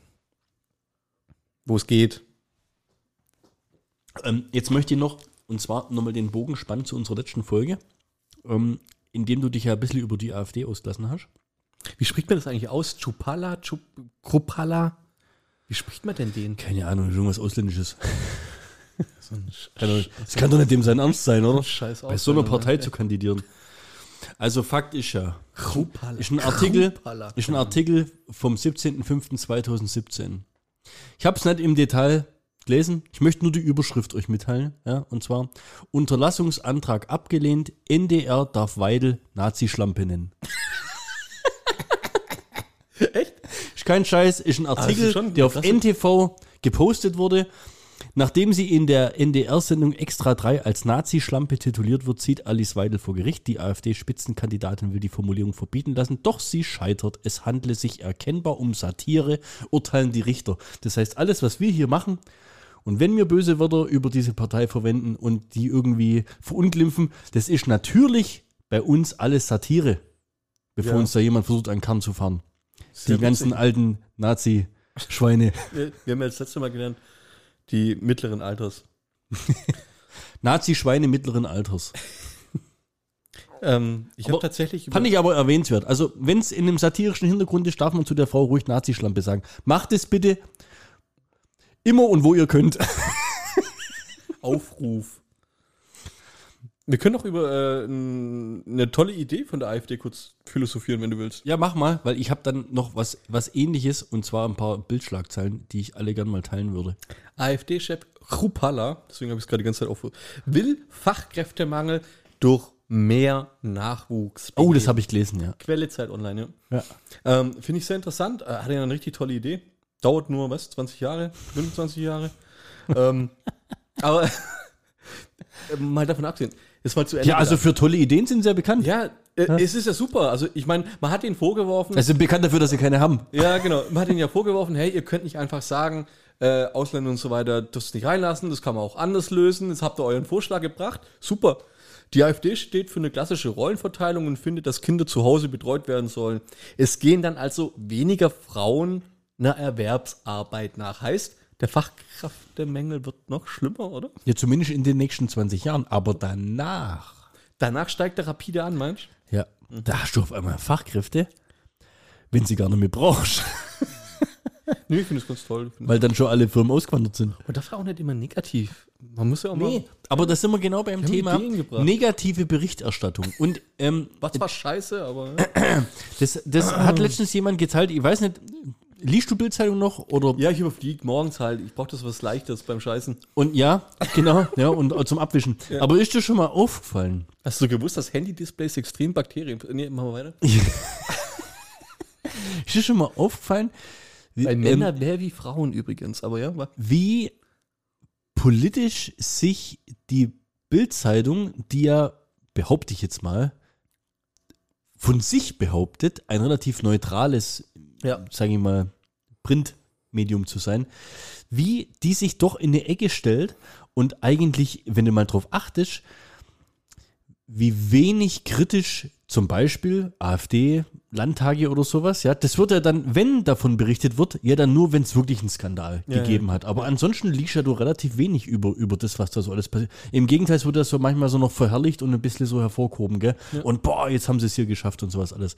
Wo es geht. Ähm, jetzt möchte ich noch, und zwar nochmal den Bogen spannen zu unserer letzten Folge, ähm, indem du dich ja ein bisschen über die AfD ausgelassen hast. Wie spricht man das eigentlich aus? Chupala? Chup Krupala? Wie spricht man denn den? Keine Ahnung, irgendwas Ausländisches. *laughs* So ein Sch- Ahnung. Das kann doch nicht dem sein Ernst sein, oder? Scheiß Bei so einer Partei ne? zu kandidieren. Also Fakt ist ja, Krupala. ist ein Artikel, Krupala. ist ein Artikel vom 17.05.2017. Ich habe es nicht im Detail gelesen. Ich möchte nur die Überschrift euch mitteilen. Ja, und zwar Unterlassungsantrag abgelehnt. NDR darf Weidel Nazi-Schlampe nennen. *laughs* Echt? Ist kein Scheiß, ist ein das Artikel, schon der auf. NTV gepostet wurde. Nachdem sie in der NDR-Sendung Extra 3 als Nazi-Schlampe tituliert wird, zieht Alice Weidel vor Gericht. Die AfD-Spitzenkandidatin will die Formulierung verbieten lassen, doch sie scheitert. Es handle sich erkennbar um Satire, urteilen die Richter. Das heißt, alles, was wir hier machen, Und wenn wir böse Wörter über diese Partei verwenden und die irgendwie verunglimpfen, das ist natürlich bei uns alles Satire, bevor Ja. uns da jemand versucht, einen Kern zu fahren. Sehr die ganzen witzig. alten Nazi-Schweine. Wir, wir haben ja das letzte Mal gelernt, die mittleren Alters. *laughs* Nazi-Schweine mittleren Alters. Ähm, ich habe tatsächlich Fand ich aber erwähnenswert. Also, wenn es in einem satirischen Hintergrund ist, darf man zu der Frau ruhig Nazi-Schlampe sagen. Macht es bitte immer und wo ihr könnt. Aufruf. Wir können doch über äh, eine tolle Idee von der AfD kurz philosophieren, wenn du willst. Ja, mach mal, weil ich habe dann noch was, was ähnliches und zwar ein paar Bildschlagzeilen, die ich alle gern mal teilen würde. AfD-Chef Chrupalla, deswegen habe ich es gerade die ganze Zeit auf, will Fachkräftemangel durch mehr Nachwuchs. Oh, das habe ich gelesen, ja. Quelle Zeit Online, ja. ja. Ähm, Finde ich sehr interessant. Äh, hat ja eine richtig tolle Idee. Dauert nur, was, 20 Jahre, 25 Jahre. ähm, *laughs* aber *laughs* äh, mal davon absehen. Ist mal zu Ende. Ja, also für tolle Ideen sind sie ja bekannt. ja, äh, es ist ja super. Also ich meine, man hat ihnen vorgeworfen. Also bekannt dafür, dass sie keine haben. ja, genau. Man hat ihnen ja vorgeworfen, hey, ihr könnt nicht einfach sagen, äh, Ausländer und so weiter, das nicht reinlassen, das kann man auch anders lösen. Jetzt habt ihr euren Vorschlag gebracht. Super. Die AfD steht für eine klassische Rollenverteilung und findet, dass Kinder zu Hause betreut werden sollen. Es gehen dann also weniger Frauen einer Erwerbsarbeit nach. Heißt, der Fachkräftemangel wird noch schlimmer, oder? Ja, zumindest in den nächsten 20 Jahren. Aber danach, Danach steigt er rapide an, meinst du? ja, da hast du auf einmal Fachkräfte, wenn sie gar nicht mehr brauchst, *laughs* Nee, ich finde es ganz toll. Weil dann schon alle Firmen ausgewandert sind. Man darf ja auch nicht immer negativ. Man muss ja auch mal. aber da sind wir genau beim Thema negative Berichterstattung. Und ähm, Was war scheiße, aber. *clears throat* das, das hat letztens jemand geteilt, ich weiß nicht, liest du Bildzeitung noch? Oder Ja, ich überfliege morgens halt. Ich brauche das was Leichtes beim Scheißen. Und ja, genau, ja, und äh, zum Abwischen. Aber ist dir schon mal aufgefallen? Hast du gewusst, dass Handy-Displays extrem Bakterien. Nee, machen wir weiter. *laughs* Ist dir schon mal aufgefallen, wie, Bei ähm, Männern mehr wie Frauen übrigens, aber ja. wie politisch sich die Bildzeitung, die ja, behaupte ich jetzt mal, von sich behauptet, ein relativ neutrales, Ja. sage ich mal, Printmedium zu sein, wie die sich doch in eine Ecke stellt und eigentlich, wenn du mal drauf achtest, wie wenig kritisch zum Beispiel AfD, Landtage oder sowas, ja, das wird ja dann, wenn davon berichtet wird, ja dann nur, wenn es wirklich einen Skandal Ja, gegeben hat. Aber ansonsten liegst ja du relativ wenig über, über das, was da so alles passiert. Im Gegenteil, es wird das so manchmal so noch verherrlicht und ein bisschen so hervorgehoben, gell? Und boah, jetzt haben sie es hier geschafft und sowas alles.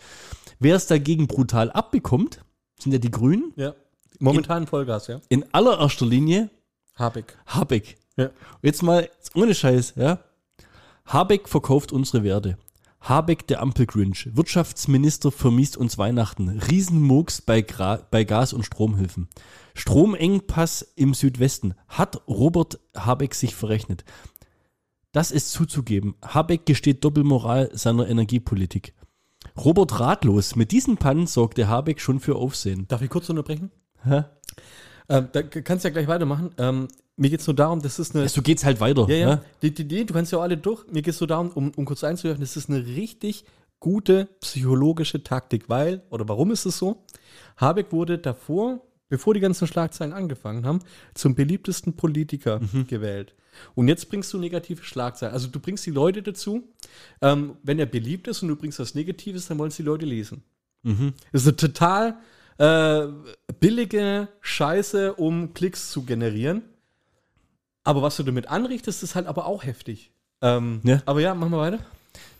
Wer es dagegen brutal abbekommt, sind ja die Grünen. Ja. Momentan Vollgas, ja. In allererster Linie Habeck. Habeck. Ja. Jetzt mal ohne Scheiß, ja. Habeck verkauft unsere Werte. Habeck, der Ampelgrinch. Wirtschaftsminister vermisst uns Weihnachten. Riesenmurks bei, Gra bei Gas- und Stromhilfen. Stromengpass im Südwesten. Hat Robert Habeck sich verrechnet? Das ist zuzugeben. Habeck gesteht Doppelmoral seiner Energiepolitik. Robert ratlos. Mit diesen Pannen sorgte Habeck schon für Aufsehen. Darf ich kurz unterbrechen? Hä? Ähm, da kannst du ja gleich weitermachen. Ähm, mir geht es nur darum, das ist eine. So geht's halt weiter. Ja, ja. ne? Die, die, die, du kannst ja auch alle durch. Mir geht es nur darum, um, um kurz einzuhören, das ist eine richtig gute psychologische Taktik, weil, oder warum ist es so? Habeck wurde davor, bevor die ganzen Schlagzeilen angefangen haben, zum beliebtesten Politiker gewählt. Und jetzt bringst du negative Schlagzeilen. Also du bringst die Leute dazu, ähm, wenn er beliebt ist und du bringst was Negatives, dann wollen es die Leute lesen. Das ist eine total äh, billige Scheiße, um Klicks zu generieren. Aber was du damit anrichtest, ist halt aber auch heftig. Ähm, Ja. Aber ja, machen wir weiter.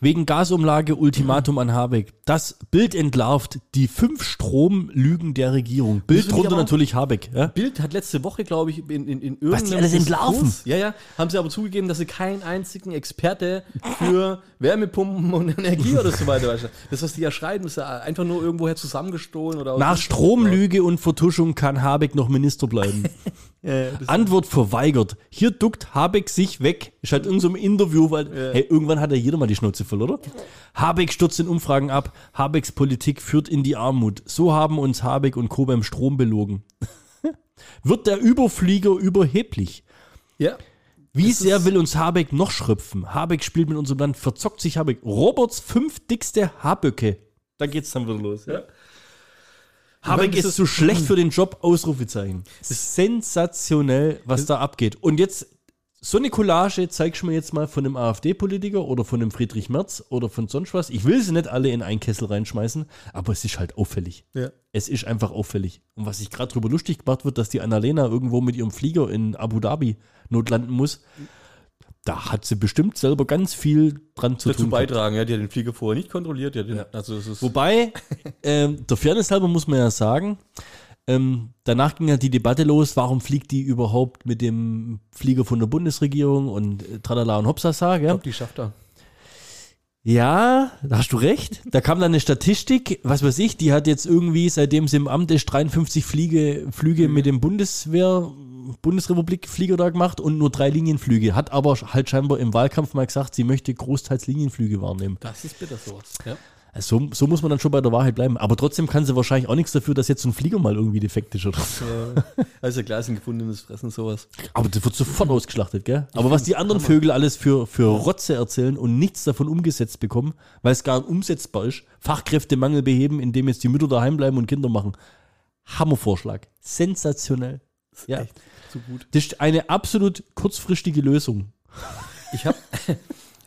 Wegen Gasumlage Ultimatum an Habeck. Das Bild entlarvt die fünf Stromlügen der Regierung. Bild drunter natürlich Habeck. Ja? Bild hat letzte Woche, glaube ich, in, in, in Was die irgendeinem alles entlarven? Diskurs- Ja, ja. Haben sie aber zugegeben, dass sie keinen einzigen Experte für Wärmepumpen und Energie oder so weiter. weißt du. Das, was die ja schreiben, ist ja einfach nur irgendwoher zusammengestohlen oder Nach Stromlüge und Vertuschung kann Habeck noch Minister bleiben. *laughs* Ja, ja, Antwort verweigert. Hier duckt Habeck sich weg. Ist halt irgendein so ein Interview, weil hey, irgendwann hat ja jeder mal die Schnauze voll, oder? Habeck stürzt in Umfragen ab. Habecks Politik führt in die Armut. So haben uns Habeck und Co. beim Strom belogen. *laughs* Wird der Überflieger überheblich? ja. Wie Es sehr ist- will uns Habeck noch schröpfen? Habeck spielt mit unserem Land, verzockt sich Habeck. Roberts fünf dickste Haböcke. Da geht's dann wieder los. Ja? Habeck das ist zu schlecht für den Job, Ausrufezeichen. Das ist sensationell, was da abgeht. Und jetzt, so eine Collage zeigst du mir jetzt mal von einem AfD-Politiker oder von einem Friedrich Merz oder von sonst was. Ich will sie nicht alle in einen Kessel reinschmeißen, aber es ist halt auffällig. Ja. Es ist einfach auffällig. Und was sich gerade drüber lustig gemacht wird, dass die Annalena irgendwo mit ihrem Flieger in Abu Dhabi notlanden muss, da hat sie bestimmt selber ganz viel dran zu dazu tun. gehabt. beitragen. Ja, die hat den Flieger vorher nicht kontrolliert. Die hat den, Also es ist Wobei, ähm, der Fairness halber muss man ja sagen, ähm, danach ging ja die Debatte los, warum fliegt die überhaupt mit dem Flieger von der Bundesregierung und äh, tralala und hopsasa, ich gell? glaube, die schafft er. Ja, da hast du recht. Da kam dann eine Statistik, was weiß ich, die hat jetzt irgendwie, seitdem sie im Amt ist, 53 Fliege, Flüge mit dem Bundeswehr, Bundesrepublik-Flieger da gemacht und nur drei Linienflüge. Hat aber halt scheinbar im Wahlkampf mal gesagt, sie möchte großteils Linienflüge wahrnehmen. Das ist bitter sowas. Ja. Also so, so muss man dann schon bei der Wahrheit bleiben. Aber trotzdem kann sie wahrscheinlich auch nichts dafür, dass jetzt so ein Flieger mal irgendwie defekt ist oder so. Ja. Also klar ist ein gefundenes Fressen, sowas. Aber das wird sofort ausgeschlachtet, gell? Aber was die anderen Vögel alles für, für Rotze erzählen und nichts davon umgesetzt bekommen, weil es gar nicht umsetzbar ist, Fachkräftemangel beheben, indem jetzt die Mütter daheim bleiben und Kinder machen. Hammervorschlag. Sensationell. Ja. Echt so gut. Das ist eine absolut kurzfristige Lösung. Ich habe *laughs*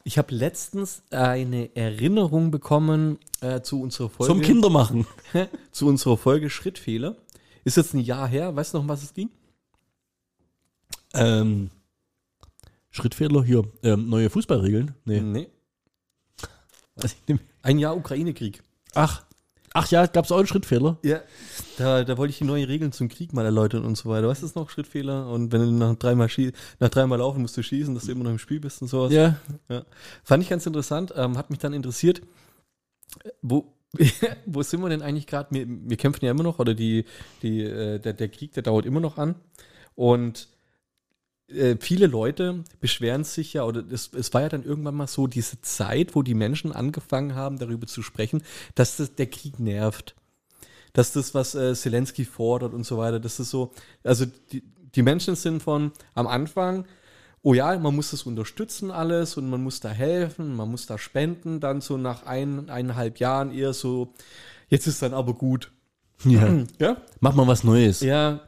ich hab letztens eine Erinnerung bekommen äh, zu unserer Folge. Zum Kindermachen. *laughs* zu unserer Folge Schrittfehler. Ist jetzt ein Jahr her. Weißt du noch, um was es ging? Ähm, Schrittfehler hier. Ähm, neue Fußballregeln? Nee. Nee. Mehr. Ein Jahr Ukraine-Krieg. Ach. Ach ja, gab es auch einen Schrittfehler? Ja. Da, da wollte ich die neuen Regeln zum Krieg mal erläutern und so weiter. Du das noch? Schrittfehler. Und wenn du nach dreimal, nach dreimal laufen musst du schießen, dass du immer noch im Spiel bist und sowas. Ja. Ja. Fand ich ganz interessant, ähm, hat mich dann interessiert, wo, *laughs* wo sind wir denn eigentlich gerade? Wir, wir kämpfen ja immer noch, oder die, die, äh, der, der Krieg, der dauert immer noch an. Und äh, viele Leute beschweren sich ja, oder es, es war ja dann irgendwann mal so diese Zeit, wo die Menschen angefangen haben, darüber zu sprechen, dass das, der Krieg nervt. Dass das, was äh, Zelensky fordert und so weiter, das ist so, also die, die Menschen sind von am Anfang, oh ja, man muss das unterstützen alles und man muss da helfen, man muss da spenden, dann so nach ein, eineinhalb Jahren eher so, jetzt ist dann aber gut. ja. Ja? Mach mal was Neues. Ja.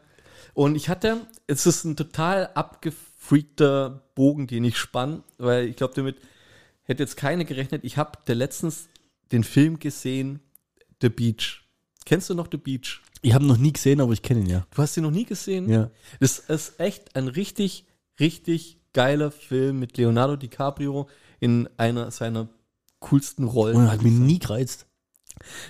Und ich hatte, es ist ein total abgefreakter Bogen, den ich spann, weil ich glaube, damit hätte jetzt keine gerechnet. Ich habe der letztens den Film gesehen, The Beach. Kennst du noch The Beach? Ich habe noch nie gesehen, aber ich kenne ihn ja. Du hast ihn noch nie gesehen? Ja. Das ist echt ein richtig, richtig geiler Film mit Leonardo DiCaprio in einer seiner coolsten Rollen. Und er hat mich nie gereizt.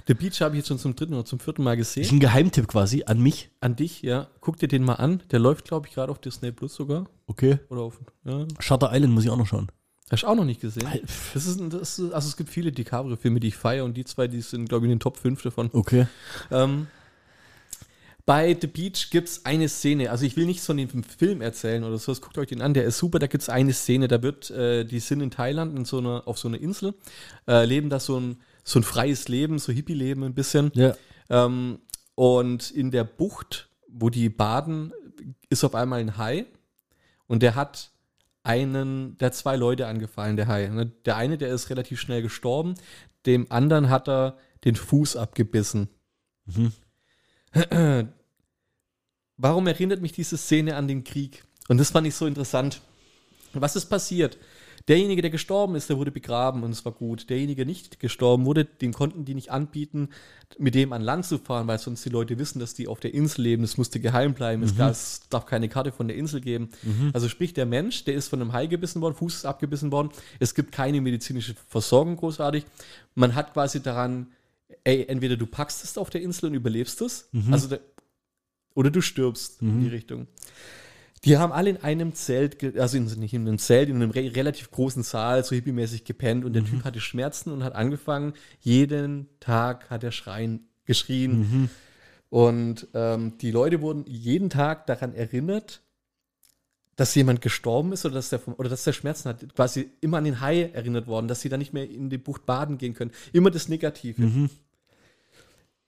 The Beach habe ich jetzt schon zum dritten oder zum vierten Mal Das ist gesehen. ein Geheimtipp quasi an mich. An dich, ja. Guck dir den mal an. Der läuft, glaube ich, gerade auf Disney Plus sogar. Okay. Oder auf. Ja. Shutter Island muss ich auch noch schauen. Hast du auch noch nicht gesehen? Das ist, das ist, also es gibt viele DiCaprio-Filme, die ich feiere und die zwei, die sind, glaube ich, in den Top 5 davon. Okay. Ähm, bei The Beach gibt es eine Szene, also ich will nichts von dem Film erzählen oder sowas, guckt euch den an, der ist super, da gibt es eine Szene, da wird, äh, die sind in Thailand in so einer, auf so einer Insel, äh, leben da so ein, so ein freies Leben, so Hippie-Leben ein bisschen. Ja. Ähm, und in der Bucht, wo die baden, ist auf einmal ein Hai und der hat einen, der hat zwei Leute angefallen, der Hai. ne? Der eine, der ist relativ schnell gestorben, dem anderen hat er den Fuß abgebissen. Mhm. Warum erinnert mich diese Szene an den Krieg? Und das fand ich so interessant. Was ist passiert? Derjenige, der gestorben ist, der wurde begraben und es war gut. Derjenige, der nicht gestorben wurde, den konnten die nicht anbieten, mit dem an Land zu fahren, weil sonst die Leute wissen, dass die auf der Insel leben. Es musste geheim bleiben. Es, gab, es darf keine Karte von der Insel geben. Also sprich, der Mensch, der ist von einem Hai gebissen worden, Fuß ist abgebissen worden. Es gibt keine medizinische Versorgung großartig. Man hat quasi daran, ey, entweder du packst es auf der Insel und überlebst es, also der, oder du stirbst in die Richtung. Die haben alle in einem Zelt, also in, nicht in einem Zelt, in einem re relativ großen Saal, so hippiemäßig gepennt und der Typ hatte Schmerzen und hat angefangen, jeden Tag hat er schreien, geschrien. Und ähm, die Leute wurden jeden Tag daran erinnert, dass jemand gestorben ist oder dass der, vom, oder dass der Schmerzen hat, quasi immer an den Hai erinnert worden, dass sie dann nicht mehr in die Bucht baden gehen können. Immer das Negative.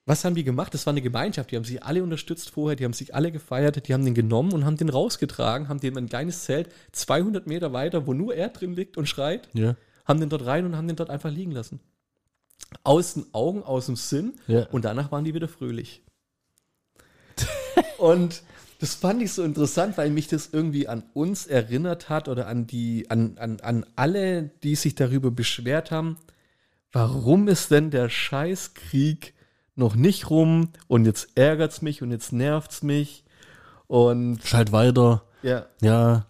Was haben die gemacht? Das war eine Gemeinschaft. Die haben sich alle unterstützt vorher, die haben sich alle gefeiert, die haben den genommen und haben den rausgetragen, haben dem ein kleines Zelt 200 Meter weiter, wo nur er drin liegt und schreit, Ja. haben den dort rein und haben den dort einfach liegen lassen. Aus den Augen, aus dem Sinn Ja. und danach waren die wieder fröhlich. *laughs* Und das fand ich so interessant, weil mich das irgendwie an uns erinnert hat oder an die, an, an, an alle, die sich darüber beschwert haben. Warum ist denn der Scheißkrieg noch nicht rum und jetzt ärgert's mich und jetzt nervt's mich und Schalt weiter. ja, Ja.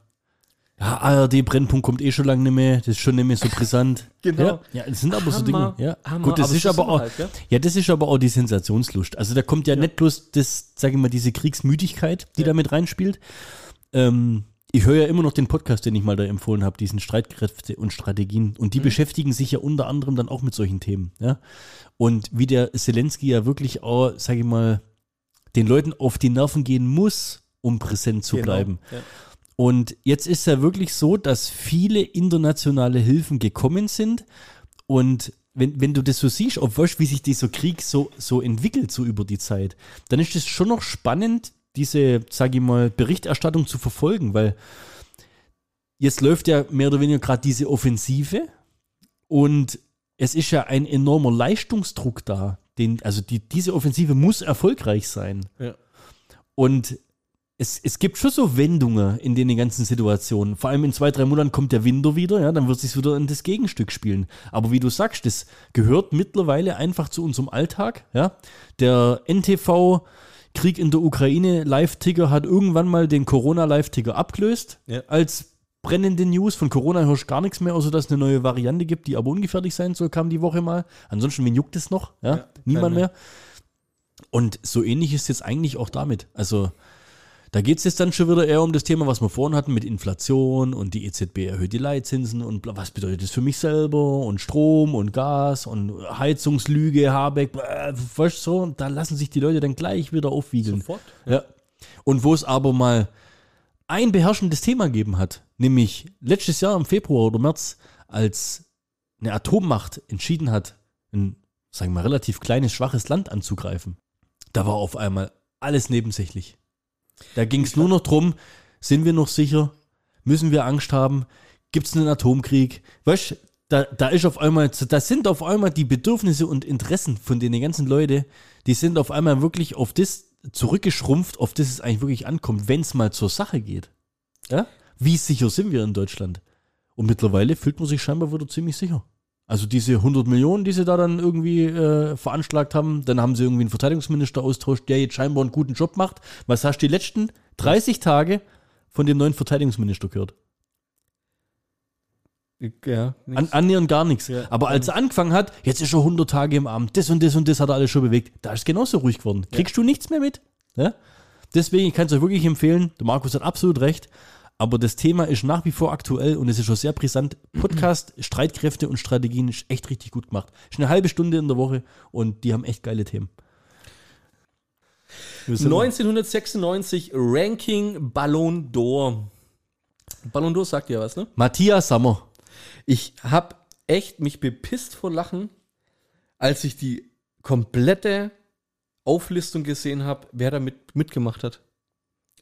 Ja, ARD-Brennpunkt kommt eh schon lange nicht mehr. Das ist schon nicht mehr so brisant. *laughs* Genau. Ja, ja das sind aber so Dinge. Hammer, Ja. Hammer, Gut, das aber ist aber auch. halt, ja, das ist aber auch die Sensationslust. Also da kommt ja, Ja. nicht bloß das, sage ich mal, diese Kriegsmüdigkeit, die Ja. da mit reinspielt. Ähm, ich höre ja immer noch den Podcast, den ich mal da empfohlen habe, diesen Streitkräfte und Strategien. Und Mhm. die beschäftigen sich ja unter anderem dann auch mit solchen Themen. Ja? Und wie der Zelensky ja wirklich auch, sage ich mal, den Leuten auf die Nerven gehen muss, um präsent zu Genau. bleiben. Ja. Und jetzt ist ja wirklich so, dass viele internationale Hilfen gekommen sind. Und wenn, wenn du das so siehst, ob weißt, wie sich dieser Krieg so, so entwickelt, so über die Zeit, dann ist es schon noch spannend, diese, sage ich mal, Berichterstattung zu verfolgen, weil jetzt läuft ja mehr oder weniger gerade diese Offensive und es ist ja ein enormer Leistungsdruck da. Den, also die, diese Offensive muss erfolgreich sein. Ja. Und es, es gibt schon so Wendungen in den ganzen Situationen. Vor allem in zwei, drei Monaten kommt der Winter wieder, ja, dann wird sich wieder in das Gegenstück spielen. Aber wie du sagst, das gehört mittlerweile einfach zu unserem Alltag. Ja. Der NTV Krieg in der Ukraine Live-Ticker hat irgendwann mal den Corona-Live-Ticker abgelöst Ja. als brennende News. Von Corona hörst du gar nichts mehr, außer dass es eine neue Variante gibt, die aber ungefährlich sein soll, kam die Woche mal. Ansonsten, wen juckt es noch? Ja, Ja, niemand mehr. mehr. Und so ähnlich ist jetzt eigentlich auch damit. Also da geht es jetzt dann schon wieder eher um das Thema, was wir vorhin hatten mit Inflation und die EZB erhöht die Leitzinsen und was bedeutet das für mich selber und Strom und Gas und Heizungslüge, Habeck, weißt du so, und da lassen sich die Leute dann gleich wieder aufwiegeln. Sofort. Ja. Und wo es aber mal ein beherrschendes Thema gegeben hat, nämlich letztes Jahr im Februar oder März, als eine Atommacht entschieden hat, ein, sagen wir mal, relativ kleines, schwaches Land anzugreifen, da war auf einmal alles nebensächlich. Da ging es nur noch drum, sind wir noch sicher? Müssen wir Angst haben? Gibt es einen Atomkrieg? Weißt da, da ist auf einmal, da sind auf einmal die Bedürfnisse und Interessen von den ganzen Leuten, die sind auf einmal wirklich auf das zurückgeschrumpft, auf das es eigentlich wirklich ankommt, wenn es mal zur Sache geht. Ja? Wie sicher sind wir in Deutschland? Und mittlerweile fühlt man sich scheinbar wieder ziemlich sicher. Also diese 100 Millionen, die sie da dann irgendwie äh, veranschlagt haben, dann haben sie irgendwie einen Verteidigungsminister austauscht, der jetzt scheinbar einen guten Job macht. Was hast du die letzten 30 Tage von dem neuen Verteidigungsminister gehört? Ja, An, annähernd gar nichts. Ja, Aber als er angefangen hat, jetzt ist er 100 Tage im Amt, das und das und das hat er alles schon bewegt, da ist es genauso ruhig geworden. Kriegst du nichts mehr mit? Ja? Deswegen, ich kann es euch wirklich empfehlen, der Markus hat absolut recht, aber das Thema ist nach wie vor aktuell und es ist schon sehr brisant. Podcast, *clears throat* Streitkräfte und Strategien ist echt richtig gut gemacht. Ist eine halbe Stunde in der Woche und die haben echt geile Themen. Wir sind- 1996 Ranking Ballon d'Or. Ballon d'Or sagt dir was, ne? Matthias Sammer. Ich hab echt mich bepisst vor Lachen, als ich die komplette Auflistung gesehen habe, wer da mit, mitgemacht hat.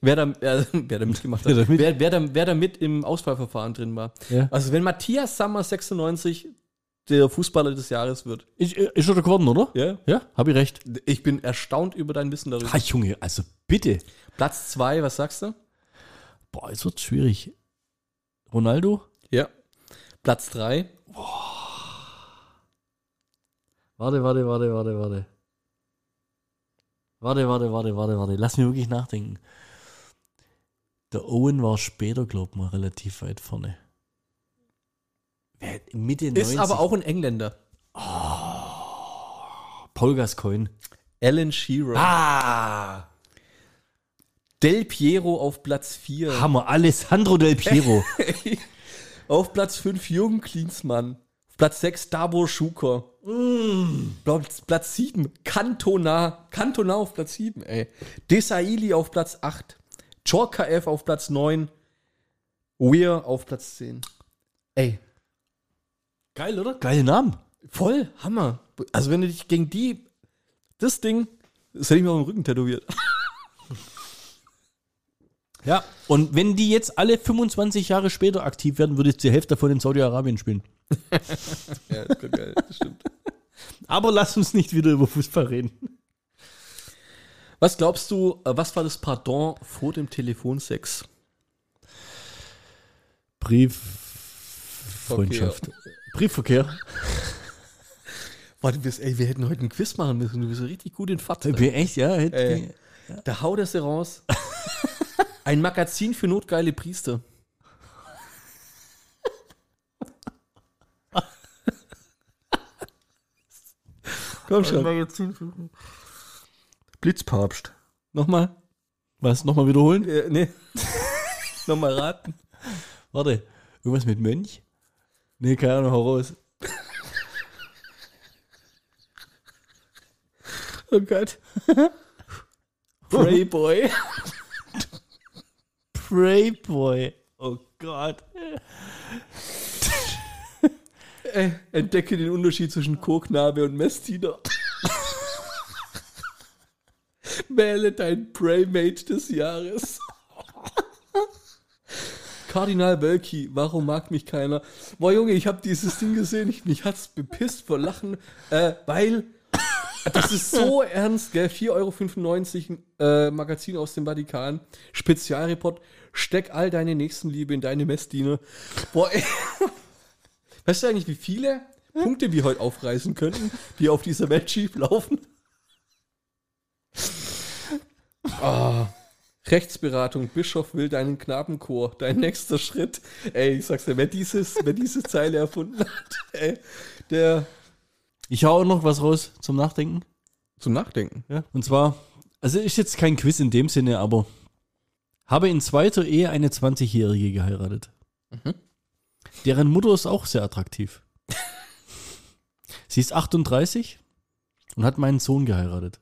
Wer da, äh, *laughs* wer da mitgemacht hat. Wer wer, wer, da, wer da mit im Auswahlverfahren drin war. Ja. Also wenn Matthias Sammer 96 der Fußballer des Jahres wird. Ist, ist er geworden, oder? Ja. Ja, habe ich recht. Ich bin erstaunt über dein Wissen darüber. Ah, Junge, also bitte. Platz 2, was sagst du? Boah, es wird schwierig. Ronaldo? Ja. Platz 3. Warte, warte, warte, warte, warte. Warte, warte, warte, warte, warte. Lass mich wirklich nachdenken. Der Owen war später, glaub mal, relativ weit vorne. Mitte 90. Ist aber auch ein Engländer. Paul Gascoigne. Alan Shearer. Ah! Del Piero auf Platz 4. Hammer. Alessandro Del Piero. *laughs* Auf Platz 5 Jürgen Klinsmann. Auf Platz 6 Dabor Schuker. Platz, Platz 7 Cantona. Cantona auf Platz 7, ey. Desailly auf Platz 8. Chorkaev auf Platz 9. Weir auf Platz 10. Ey, Geil, oder? Geile Namen. voll Hammer. Also wenn du dich gegen die, das Ding, das hätte ich mir auf dem Rücken tätowiert. Ja. Und wenn die jetzt alle 25 Jahre später aktiv werden, würde ich die Hälfte davon in Saudi-Arabien spielen. *laughs* ja, das geil, das stimmt. Aber lass uns nicht wieder über Fußball reden. Was glaubst du, äh, was war das Pardon vor dem Telefonsex? Brieffreundschaft. Briefverkehr. *laughs* Warte, bis, ey, wir hätten heute einen Quiz machen müssen. Du bist richtig gut in Fahrt. Ich bin echt, ja. Ey. Da haut er sie raus. *laughs* Ein Magazin für notgeile Priester. Komm schon. Blitzpapst. Nochmal? Was? Nochmal wiederholen? Äh, nee. *laughs* Nochmal raten. Warte. Irgendwas mit Mönch? Nee, keine Ahnung, hau raus. *laughs* Oh Gott. *laughs* Prayboy. Prayboy. Oh Gott. Äh, entdecke den Unterschied zwischen Koknabe und Messdiener. Wähle dein Praymate des Jahres. *laughs* Kardinal Wölki, warum mag mich keiner? Boah, Junge, ich habe dieses Ding gesehen, ich, mich hat's bepisst vor Lachen, äh, weil das ist so *laughs* ernst, gell? 4,95 Euro äh, Magazin aus dem Vatikan, Spezialreport, steck all deine Nächstenliebe in deine Messdiener. Boah, ey. *laughs* Weißt du eigentlich, wie viele Punkte wir heute aufreißen könnten, die auf dieser Welt schief laufen? Ah. Rechtsberatung, Bischof will deinen Knabenchor, dein nächster Schritt. Ey, ich sag's dir, wer, dieses, wer diese Zeile erfunden hat, *laughs* ey, der Ich hau auch noch was raus zum Nachdenken. zum Nachdenken. Ja. Und zwar, also ist jetzt kein Quiz in dem Sinne, aber habe in zweiter Ehe eine 20-Jährige geheiratet. Deren Mutter ist auch sehr attraktiv. *laughs* Sie ist 38 und hat meinen Sohn geheiratet.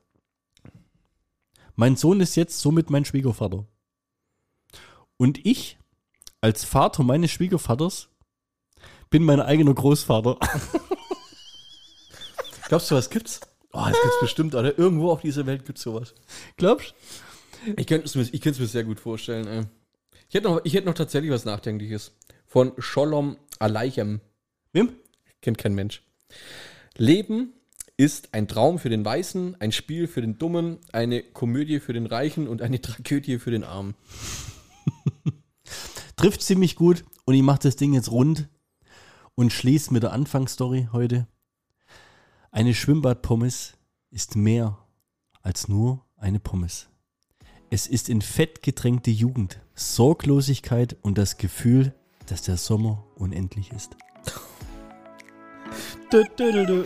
Mein Sohn ist jetzt somit mein Schwiegervater. Und ich, als Vater meines Schwiegervaters, bin mein eigener Großvater. *laughs* Glaubst du, was gibt's? Oh, das gibt's bestimmt, oder? Irgendwo auf dieser Welt gibt's sowas. Glaubst Ich könnte es mir, ich könnte es mir sehr gut vorstellen, ey. Ich hätte noch, ich hätte noch tatsächlich was Nachdenkliches. Von Sholom Aleichem. Wem? Kennt kein Mensch. Leben ist ein Traum für den Weißen, ein Spiel für den Dummen, eine Komödie für den Reichen und eine *laughs* Tragödie für den Armen. *laughs* trifft ziemlich gut und ich mache das Ding jetzt rund und schließe mit der Anfangsstory heute. Eine Schwimmbadpommes ist mehr als nur eine Pommes. Es ist in Fett getränkte Jugend, Sorglosigkeit und das Gefühl, dass der Sommer unendlich ist. Du, du, du, du.